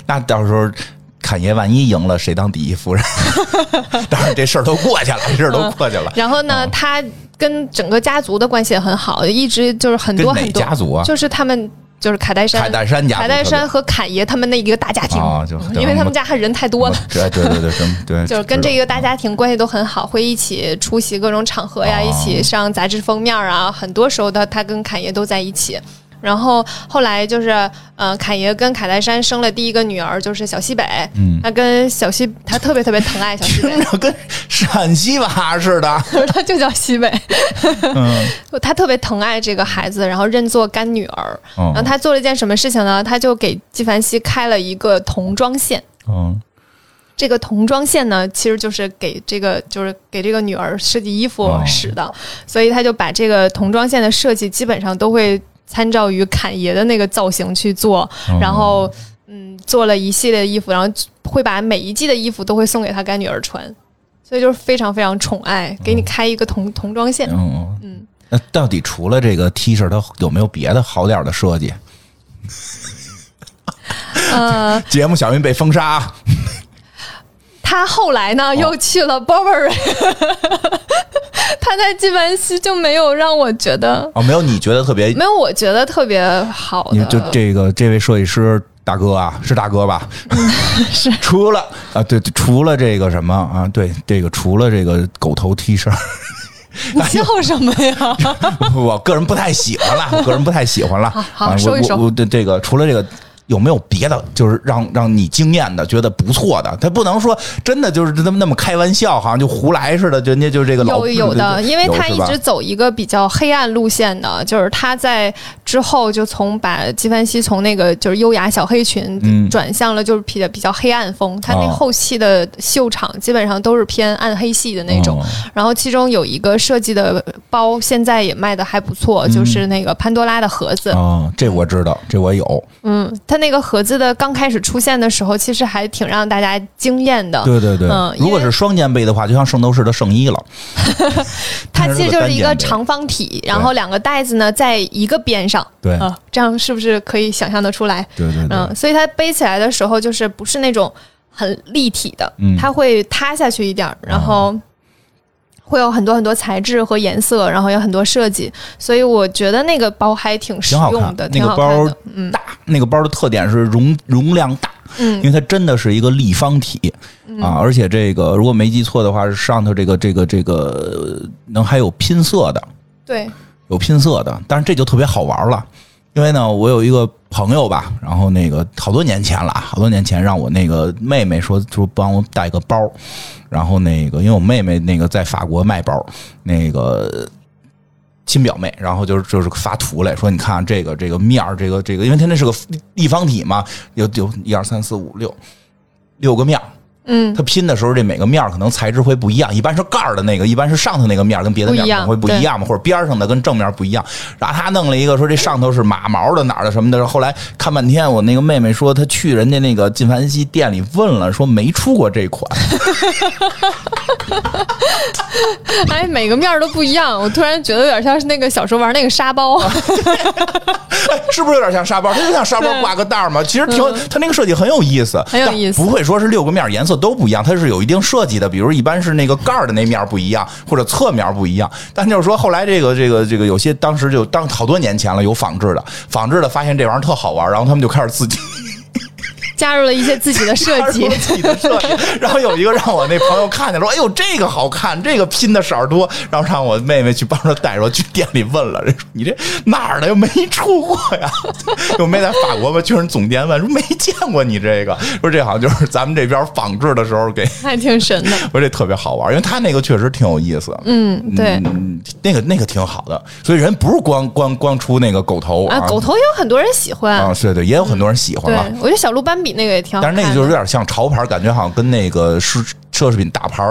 那到时候。侃爷万一赢了，谁当第一夫人？(laughs) 当然，这事儿都过去了，这事儿都过去了。然后呢，哦他跟整个家族的关系也很好，一直就是很多很多家族啊就是他们就是卡戴珊、凯戴珊家族卡戴珊和侃爷他们那一个大家庭，啊，就因为他们家还人太多了。对对对对 (laughs) 就是跟这个大家庭关系都很好，会一起出席各种场合呀，哦一起上杂志封面啊。很多时候他他跟侃爷都在一起。然后后来就是，呃，侃爷跟卡戴珊生了第一个女儿，就是小西北。嗯他跟小西，他特别特别疼爱小西北跟陕西娃似的。(laughs) 他就叫西北。嗯 (laughs) 他特别疼爱这个孩子，然后认作干女儿。嗯然后他做了一件什么事情呢？他就给纪梵希开了一个童装线。嗯这个童装线呢，其实就是给这个就是给这个女儿设计衣服哦使的，所以他就把这个童装线的设计基本上都会参照于侃爷的那个造型去做，嗯。然后嗯做了一系列的衣服，然后会把每一季的衣服都会送给他干女儿穿，所以就是非常非常宠爱，给你开一个童童装线。嗯嗯，那到底除了这个 T 恤，它有没有别的好点的设计？呃，(laughs) 节目小云被封杀，他后来哦呢又去了 Burberry，(laughs) 他在纪梵希就没有让我觉得。哦，没有你觉得特别，(laughs) 没有我觉得特别好的，你就这个这位设计师大哥啊，是大哥吧？(laughs) 是除了啊，对，对除了这个什么啊，对，这个除了这个狗头 T 恤，你笑什么呀？我个人不太喜欢了，我个人不太喜欢了。好好啊，我收一收我我这这个除了这个有没有别的，就是让让你惊艳的，觉得不错的？他不能说真的就是那么那么开玩笑，好像就胡来似的，人家就这个老有有的，因为他一直走一个比较黑暗路线的，就是他在之后就从把纪梵希从那个就是优雅小黑裙嗯转向了就是比较比较黑暗风，他那哦后期的秀场基本上都是偏暗黑系的那种。哦然后其中有一个设计的包，现在也卖的还不错，就是那个潘多拉的盒子。哦，这我知道，这我有。嗯，它那个盒子的刚开始出现的时候，其实还挺让大家惊艳的。对对对，嗯如果是双肩背的话，就像圣斗士的圣衣了。(laughs) 它其实就是一个长方体，(laughs) 然后两个袋子呢在一个边上。对啊，这样是不是可以想象得出来？对对对，嗯，所以它背起来的时候就是不是那种很立体的，嗯它会塌下去一点儿，然后会有很多很多材质和颜色，然后有很多设计，所以我觉得那个包还挺实挺好看用的，那个包大，那个包的特点是容容量大，嗯。因嗯为它真的是一个立方体啊，而且这个如果没记错的话，是上头这个这个这个呃能还有拼色的，对，有拼色的，但是这就特别好玩了。因为呢，我有一个朋友吧，然后那个好多年前了，好多年前让我那个妹妹说说帮我带个包，然后那个因为我妹妹那个在法国卖包，那个亲表妹，然后就是就是发图来说，你看这个这个面儿，这个这个，因为它那是个立方体嘛，有有一二三四五六六个面儿，嗯，它拼的时候，这每个面儿可能材质会不一样，一般是盖儿的那个，一般是上头那个面儿跟别的面可能会不一样嘛，或者边儿上的跟正面不一样。然后他弄了一个说这上头是马毛的哪儿的什么的，后来看半天，我那个妹妹说她去人家那个纪梵希店里问了，说没出过这款。哎，每个面儿都不一样，我突然觉得有点像是那个小时候玩那个沙包。(laughs) 哎，是不是有点像沙包？它就像沙包挂个袋儿嘛。其实挺，它那个设计很有意思，嗯很有意思但不会说是六个面儿颜色都不一样，它是有一定设计的。比如一般是那个盖儿的那面儿不一样，或者侧面不一样。但就是说后来这个这个这个有些当时就当好多年前了，有仿制的，仿制的发现这玩意儿特好玩，然后他们就开始自己加入了一些自己的设计自己的设计。(laughs) 然后有一个让我那朋友看见说：“哎呦，这个好看，这个拼的色儿多。”然后让我妹妹去帮着带着去店里问了，人说：“你这哪儿的又没出过呀？”又没在法国吧？去人总店问说：“没见过你这个。”说这好像就是咱们这边仿制的时候给，(laughs) 还挺神的。我说这特别好玩，因为他那个确实挺有意思。嗯，对。嗯，那个那个挺好的，所以人不是光光光出那个狗头啊，狗头也有很多人喜欢。啊，对对，也有很多人喜欢我觉得小鹿斑比那个也挺好。但是那个就是有点像潮牌，感觉好像跟那个奢奢侈品大牌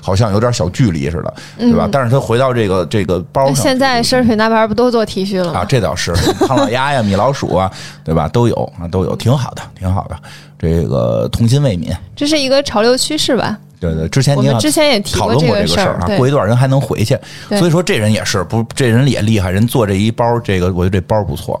好像有点小距离似的，对吧？但是他回到这个这个包现在奢侈品大牌不都做 T 恤了啊，这倒是 (laughs) 胖老鸭呀、米老鼠啊，对吧？都有啊，都有，挺好的，挺好的。这个童心未泯，这是一个潮流趋势吧？对对，之前你好我们之前也提讨论过这这个事儿啊，过一段人还能回去，所以说这人也是不，这人也厉害，人做这一包，这个我觉得这包不错，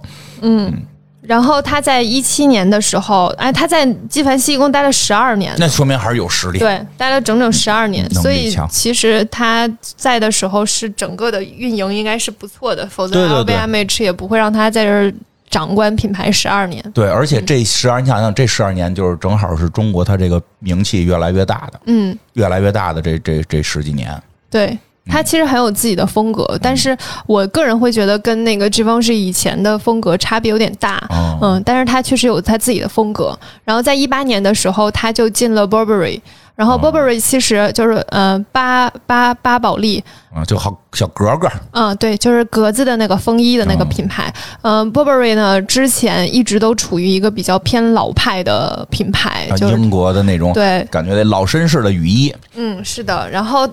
然后他在一七年的时候，哎，他在纪梵希一共待了十二年，那说明还是有实力。对，待了整整十二年，所以其实他在的时候是整个的运营应该是不错的，否则 LVMH 也不会让他在这儿掌管品牌十二年。对，而且这十二，你想想，这十二年就是正好是中国它这个名气越来越大的，嗯，越来越大的这这这十几年。对。他其实很有自己的风格，但是我个人会觉得跟那个 Givenchy 以前的风格差别有点大，哦。嗯，但是他确实有他自己的风格。然后在一八年的时候，他就进了 Burberry，然后哦。Burberry 其实就是呃巴巴巴宝莉，啊，就好小格格，嗯，对，就是格子的那个风衣的那个品牌。嗯、b u r b e r r y 呢，之前一直都处于一个比较偏老派的品牌，啊，就是英国的那种，对，感觉得老绅士的雨衣，嗯，是的。然后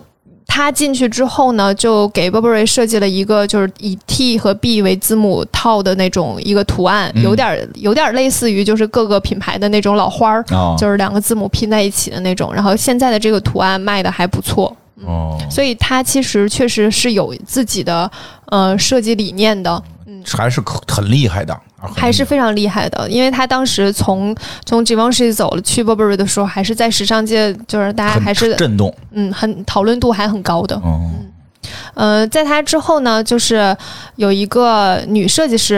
他进去之后呢，就给 Burberry 设计了一个就是以 T 和 B 为字母套的那种一个图案，嗯有点儿有点儿类似于就是各个品牌的那种老花儿。哦就是两个字母拼在一起的那种，然后现在的这个图案卖的还不错，哦，所以它其实确实是有自己的呃设计理念的。嗯还是可很厉害的，还是非常厉害的，因为他当时从从 Givenchy 走了去 Burberry 的时候，还是在时尚界，就是大家还是震动，嗯很讨论度还很高的。嗯，呃，在他之后呢，就是有一个女设计师，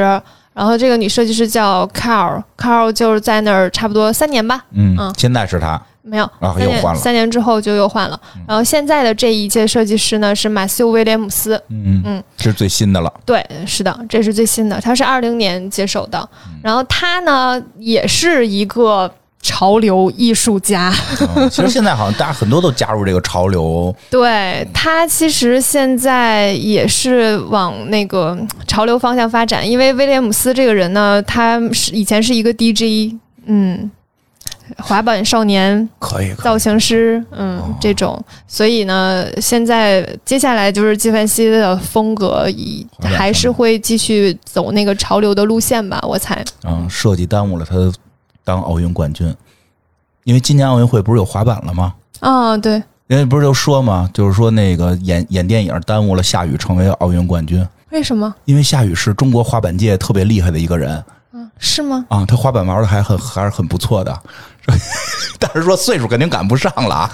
然后这个女设计师叫 Carl，Carl 就是在那儿差不多三年吧。嗯嗯，现在是他，没有，啊三年又换了。三年之后就又换了。然后现在的这一届设计师呢是马修威廉姆斯，嗯。嗯，这是最新的了。对，是的，这是最新的，他是二零年接手的。然后他呢也是一个潮流艺术家，嗯其实现在好像大家很多都加入这个潮流，(laughs) 对他其实现在也是往那个潮流方向发展，因为威廉姆斯这个人呢，他是以前是一个 DJ，嗯，滑板少年。可以，造型师，嗯，这种，所以呢，现在接下来就是纪梵希的风格，以还是会继续走那个潮流的路线吧，我猜。嗯，设计耽误了他当奥运冠军，因为今年奥运会不是有滑板了吗？啊，对，人家不是就说嘛，就是说那个演演电影耽误了夏雨成为奥运冠军，为什么？因为夏雨是中国滑板界特别厉害的一个人是吗？啊，他滑板玩的还很还是很不错的，(laughs) 但是说岁数肯定赶不上了啊。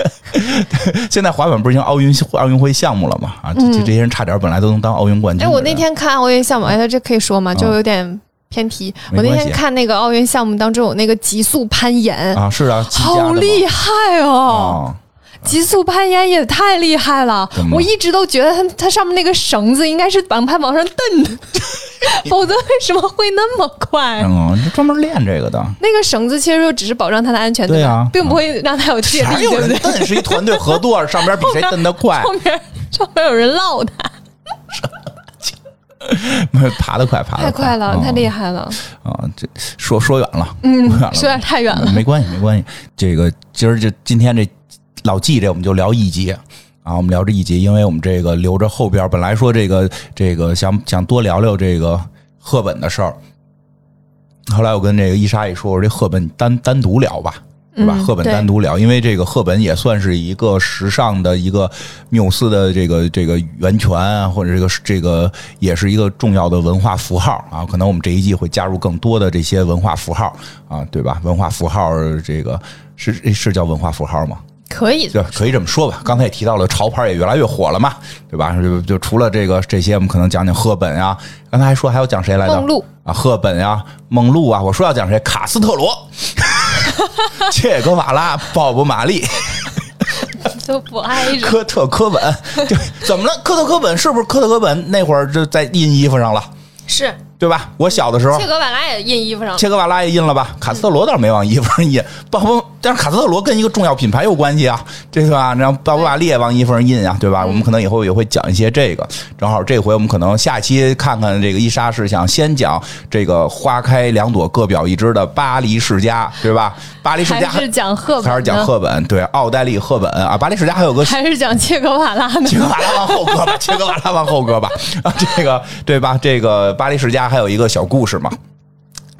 (laughs) 现在滑板不是已经奥运奥运会项目了嘛？啊，这这这些人差点本来都能当奥运冠军哎，我那天看奥运项目，哎，这可以说吗？就有点偏题。我那天看那个奥运项目当中有那个极速攀岩，啊是啊，好厉害哦！啊！极速攀岩也太厉害了，我一直都觉得它它上面那个绳子应该是往攀往上蹬的，(laughs) 否则为什么会那么快？嗯，就专门练这个的。那个绳子其实就只是保障它的安全，对啊？并不会让它有借力，(laughs) 对不对？蹬？是一团队合作，(laughs) 上边比谁蹬得快，后面上面有人唠他，爬得快，爬得太快了，太厉害害了，啊！这说说远了，嗯说远，太远了。没关系，没关系。这个今儿就今天这老季这我们就聊一集啊，我们聊这一集，因为我们这个留着后边，本来说这个这个想想多聊聊这个赫本的事儿，后来我跟这个伊莎也说，我说这赫本单单独聊吧。是吧？嗯赫本单独聊，因为这个赫本也算是一个时尚的一个缪斯的这个这个源泉啊，或者这个这个也是一个重要的文化符号啊。可能我们这一季会加入更多的这些文化符号啊，对吧？文化符号这个是是叫文化符号吗？可以对，可以这么说吧。刚才也提到了潮牌也越来越火了嘛，对吧？就就除了这个这些，我们可能讲讲赫本啊。刚才还说还要讲谁来着？梦露啊，赫本啊，梦露啊。我说要讲谁？卡斯特罗、(laughs) 切格瓦拉、鲍勃马利、都不挨着。科特科本，对怎么了？科特科本是不是科特科本那会儿就在印衣服上了，是对吧？我小的时候切，格瓦拉也印衣服上了，切格瓦拉也印了吧？卡斯特罗倒是没往衣服上印，鲍勃，但是卡斯特罗跟一个重要品牌有关系啊，这个啊？然后鲍勃马利也往衣服上印啊，对吧？我们可能以后也会讲一些这个。正好这回我们可能下期看看这个伊莎是想先讲这个花开两朵各表一枝的巴黎世家，对吧？巴黎世家还是讲赫本呢？还是讲赫本？对，奥黛丽赫本啊，巴黎世家还有个还是讲切格瓦拉呢？切格瓦拉往后搁吧，切格瓦拉往后搁吧。啊，这个对吧？这个巴黎世家还有一个小故事嘛，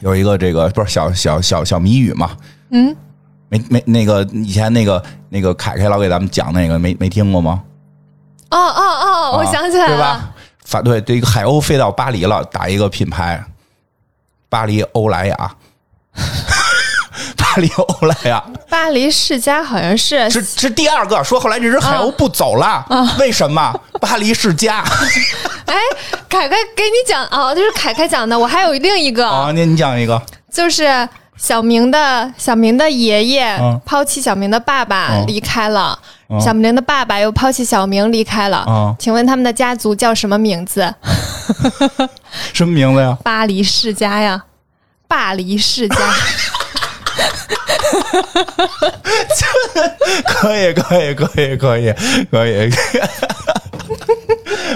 有一个这个不是小小小小谜语嘛？嗯，没没那个以前那个那个凯凯老给咱们讲那个没没听过吗？哦哦哦，我想起来了，啊对吧？反对，这个海鸥飞到巴黎了，打一个品牌，巴黎欧莱雅。巴黎欧莱雅巴黎世家好像是是是第二个，说后来这只海鸥不走了，为什么？巴黎世家哎，凯凯给你讲哦，就是凯凯讲的。我还有另一个，啊，那你讲一个，就是小明的小明的爷爷嗯抛弃小明的爸爸嗯离开了，嗯小明的爸爸又抛弃小明离开了。嗯请问他们的家族叫什么名字？什么名字呀？巴黎世家呀，巴黎世家。(laughs) 可以，可以，可以，可以，可以。哎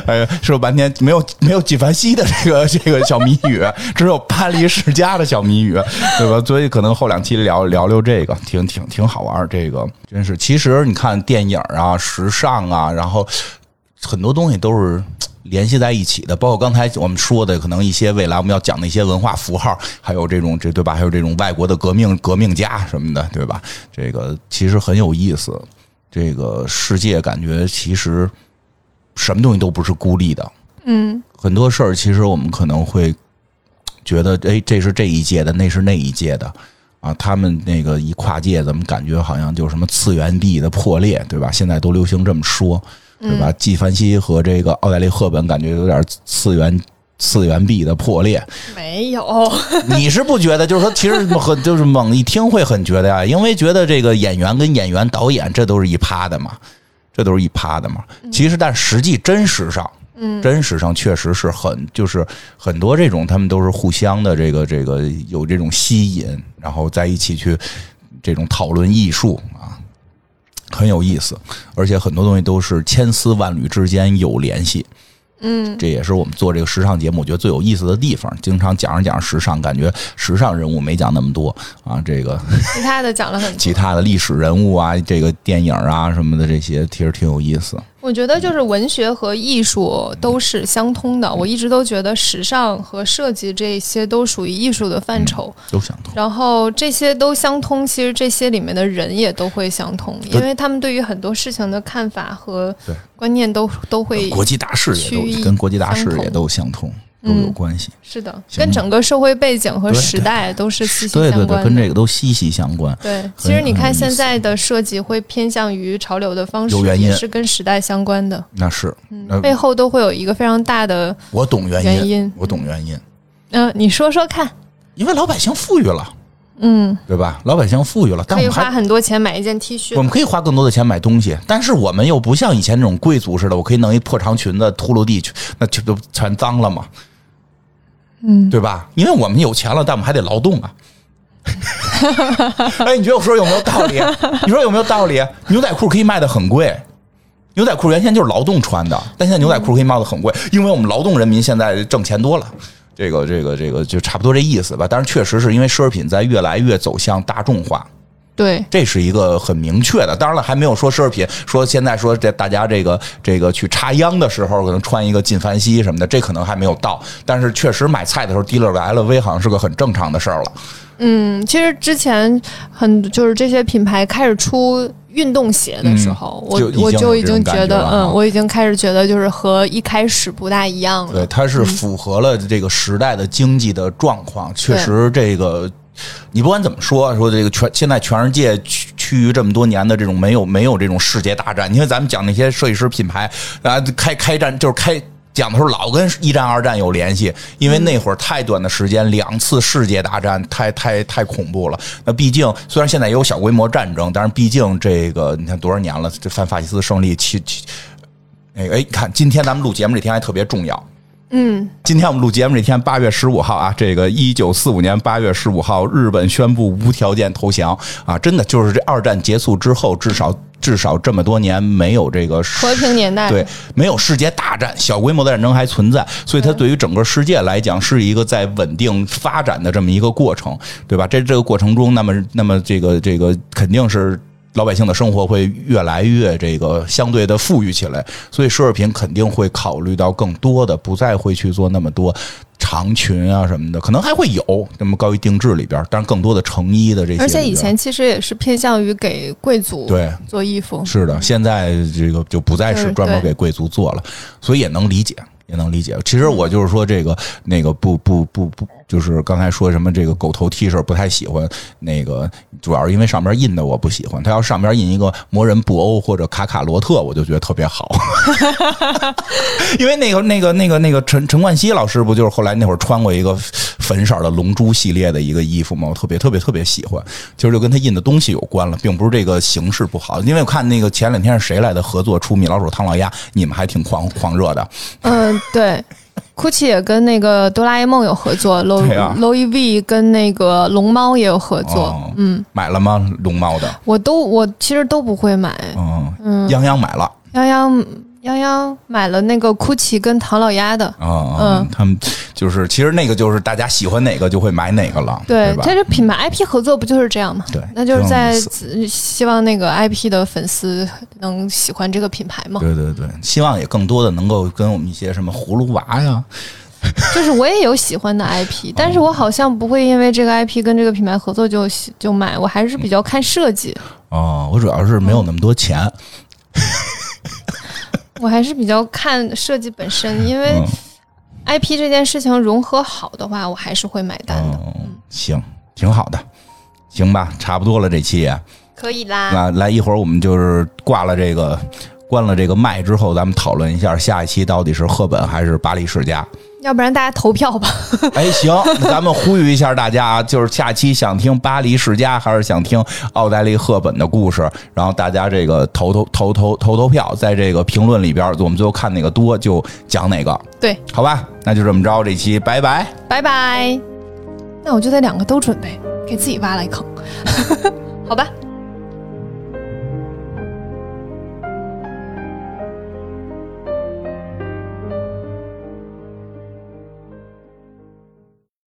呀，说半天没有没有纪梵希的这个这个小谜语，只有巴黎世家的小谜语，对吧？所以可能后两期聊聊聊这个，挺挺挺好玩儿。这个真是，其实你看电影啊、时尚啊，然后很多东西都是联系在一起的，包括刚才我们说的，可能一些未来我们要讲的一些文化符号，还有这种这对吧？还有这种外国的革命革命家什么的，对吧？这个其实很有意思。这个世界感觉其实什么东西都不是孤立的，嗯，很多事儿其实我们可能会觉得，哎，这是这一届的，那是那一届的。啊，他们那个一跨界，怎么感觉好像就什么次元壁的破裂，对吧？现在都流行这么说，对吧？纪梵希和这个奥黛丽·赫本感觉有点次元 (laughs) 次元壁的破裂。没有，(laughs) 你是不觉得？就是说，其实很就是猛一听会很觉得呀，因为觉得这个演员跟演员、导演这都是一趴的嘛，这都是一趴的嘛。其实，但实际真实上，嗯，真实上确实是很就是很多这种他们都是互相的这个这个有这种吸引，然后在一起去这种讨论艺术啊，很有意思，而且很多东西都是千丝万缕之间有联系。嗯，这也是我们做这个时尚节目，我觉得最有意思的地方。经常讲着讲着时尚，感觉时尚人物没讲那么多啊。这个 (laughs) 其他的讲了很多，其他的历史人物啊，这个电影啊什么的，这些其实挺有意思。我觉得就是文学和艺术都是相通的。我一直都觉得时尚和设计这些都属于艺术的范畴，都相通。然后这些都相通，其实这些里面的人也都会相通，因为他们对于很多事情的看法和观念都都会国际大事也都跟国际大事也都相通。都有关系，是的，跟整个社会背景和时代都是息息相关。对对对，跟这个都息息相关。对，其实你看现在的设计会偏向于潮流的方式，也是跟时代相关的。那是，背后都会有一个非常大的我懂原因，我懂原因。嗯，你说说看。因为老百姓富裕了，嗯，对吧？老百姓富裕了，可以花很多钱买一件 T 恤。我们可以花更多的钱买东西，但是我们又不像以前那种贵族似的，我可以弄一破长裙子秃噜地去，那就都全脏了嘛。嗯，对吧？因为我们有钱了，但我们还得劳动啊。(laughs) 哎，你觉得我说有没有道理？你说有没有道理？牛仔裤可以卖的很贵，牛仔裤原先就是劳动穿的，但现在牛仔裤可以卖的很贵，因为我们劳动人民现在挣钱多了。这个、这个、这个就差不多这意思吧。但是确实是因为奢侈品在越来越走向大众化。对，这是一个很明确的。当然了，还没有说奢侈品，说现在说这大家这个这个去插秧的时候，可能穿一个纪梵希什么的，这可能还没有到。但是确实买菜的时候，提了个 LV 好像是个很正常的事儿了。嗯，其实之前很就是这些品牌开始出运动鞋的时候，我我就已经觉得，嗯，我已经开始觉得就是和一开始不大一样了。对，它是符合了这个时代的经济的状况，确实这个。你不管怎么说，说这个全现在全世界趋趋于这么多年的这种没有没有这种世界大战，你看咱们讲那些设计师品牌啊，开开战就是开讲的时候老跟一战二战有联系，因为那会儿太短的时间，两次世界大战太太太恐怖了。那毕竟虽然现在也有小规模战争，但是毕竟这个你看多少年了，这反法西斯胜利七七，那个哎，看今天咱们录节目这天还特别重要。嗯，今天我们录节目这天，八月十五号啊，这个一九四五年八月十五号，日本宣布无条件投降啊，真的就是这二战结束之后，至少至少这么多年没有这个和平年代，对，没有世界大战，小规模的战争还存在，所以它对于整个世界来讲是一个在稳定发展的这么一个过程，对吧？这这个过程中，那么那么这个这个肯定是。老百姓的生活会越来越这个相对的富裕起来，所以奢侈品肯定会考虑到更多的，不再会去做那么多长裙啊什么的，可能还会有那么高于定制里边，但是更多的成衣的这些。而且以前其实也是偏向于给贵族对做衣服，是的，现在这个就不再是专门给贵族做了，所以也能理解。也能理解。其实我就是说，这个那个不不不不，就是刚才说什么这个狗头 T 恤不太喜欢。那个主要是因为上边印的我不喜欢。他要上边印一个魔人布欧或者卡卡罗特，我就觉得特别好。(laughs) 因为那个那个那个那个陈陈冠希老师不就是后来那会儿穿过一个粉色的龙珠系列的一个衣服吗？我特别特别特别喜欢。其实就跟他印的东西有关了，并不是这个形式不好。因为我看那个前两天是谁来的合作出米老鼠唐老鸭，你们还挺狂狂热的。嗯。对，GUCCI 也跟那个哆啦 A 梦有合作，(laughs) Louis V 跟那个龙猫也有合作。嗯，买了吗？龙猫的？我都我其实都不会买。嗯嗯，泱泱买了。泱泱。泱泱买了那个 GUCCI 跟唐老鸭的啊，嗯，他们就是其实那个就是大家喜欢哪个就会买哪个了，对它这品牌 IP 合作不就是这样吗？对，那就是在希望那个 IP 的粉丝能喜欢这个品牌嘛？对对对，希望也更多的能够跟我们一些什么葫芦娃呀，就是我也有喜欢的 IP，(laughs) 但是我好像不会因为这个 IP 跟这个品牌合作就就买，我还是比较看设计。哦，我主要是没有那么多钱。(laughs) 我还是比较看设计本身，因为 IP 这件事情融合好的话，我还是会买单的。行，挺好的，行吧，差不多了，这期可以啦。那来一会儿，我们就是挂了这个关了这个麦之后，咱们讨论一下下一期到底是赫本还是巴黎世家。要不然大家投票吧。(laughs) 哎，行，那咱们呼吁一下大家啊，就是下期想听巴黎世家还是想听奥黛丽·赫本的故事？然后大家这个投投投投投投票，在这个评论里边，我们最后看哪个多就讲哪个，对，好吧？那就这么着，这期拜拜。拜拜。那我就得两个都准备，给自己挖了一坑。(laughs) 好吧。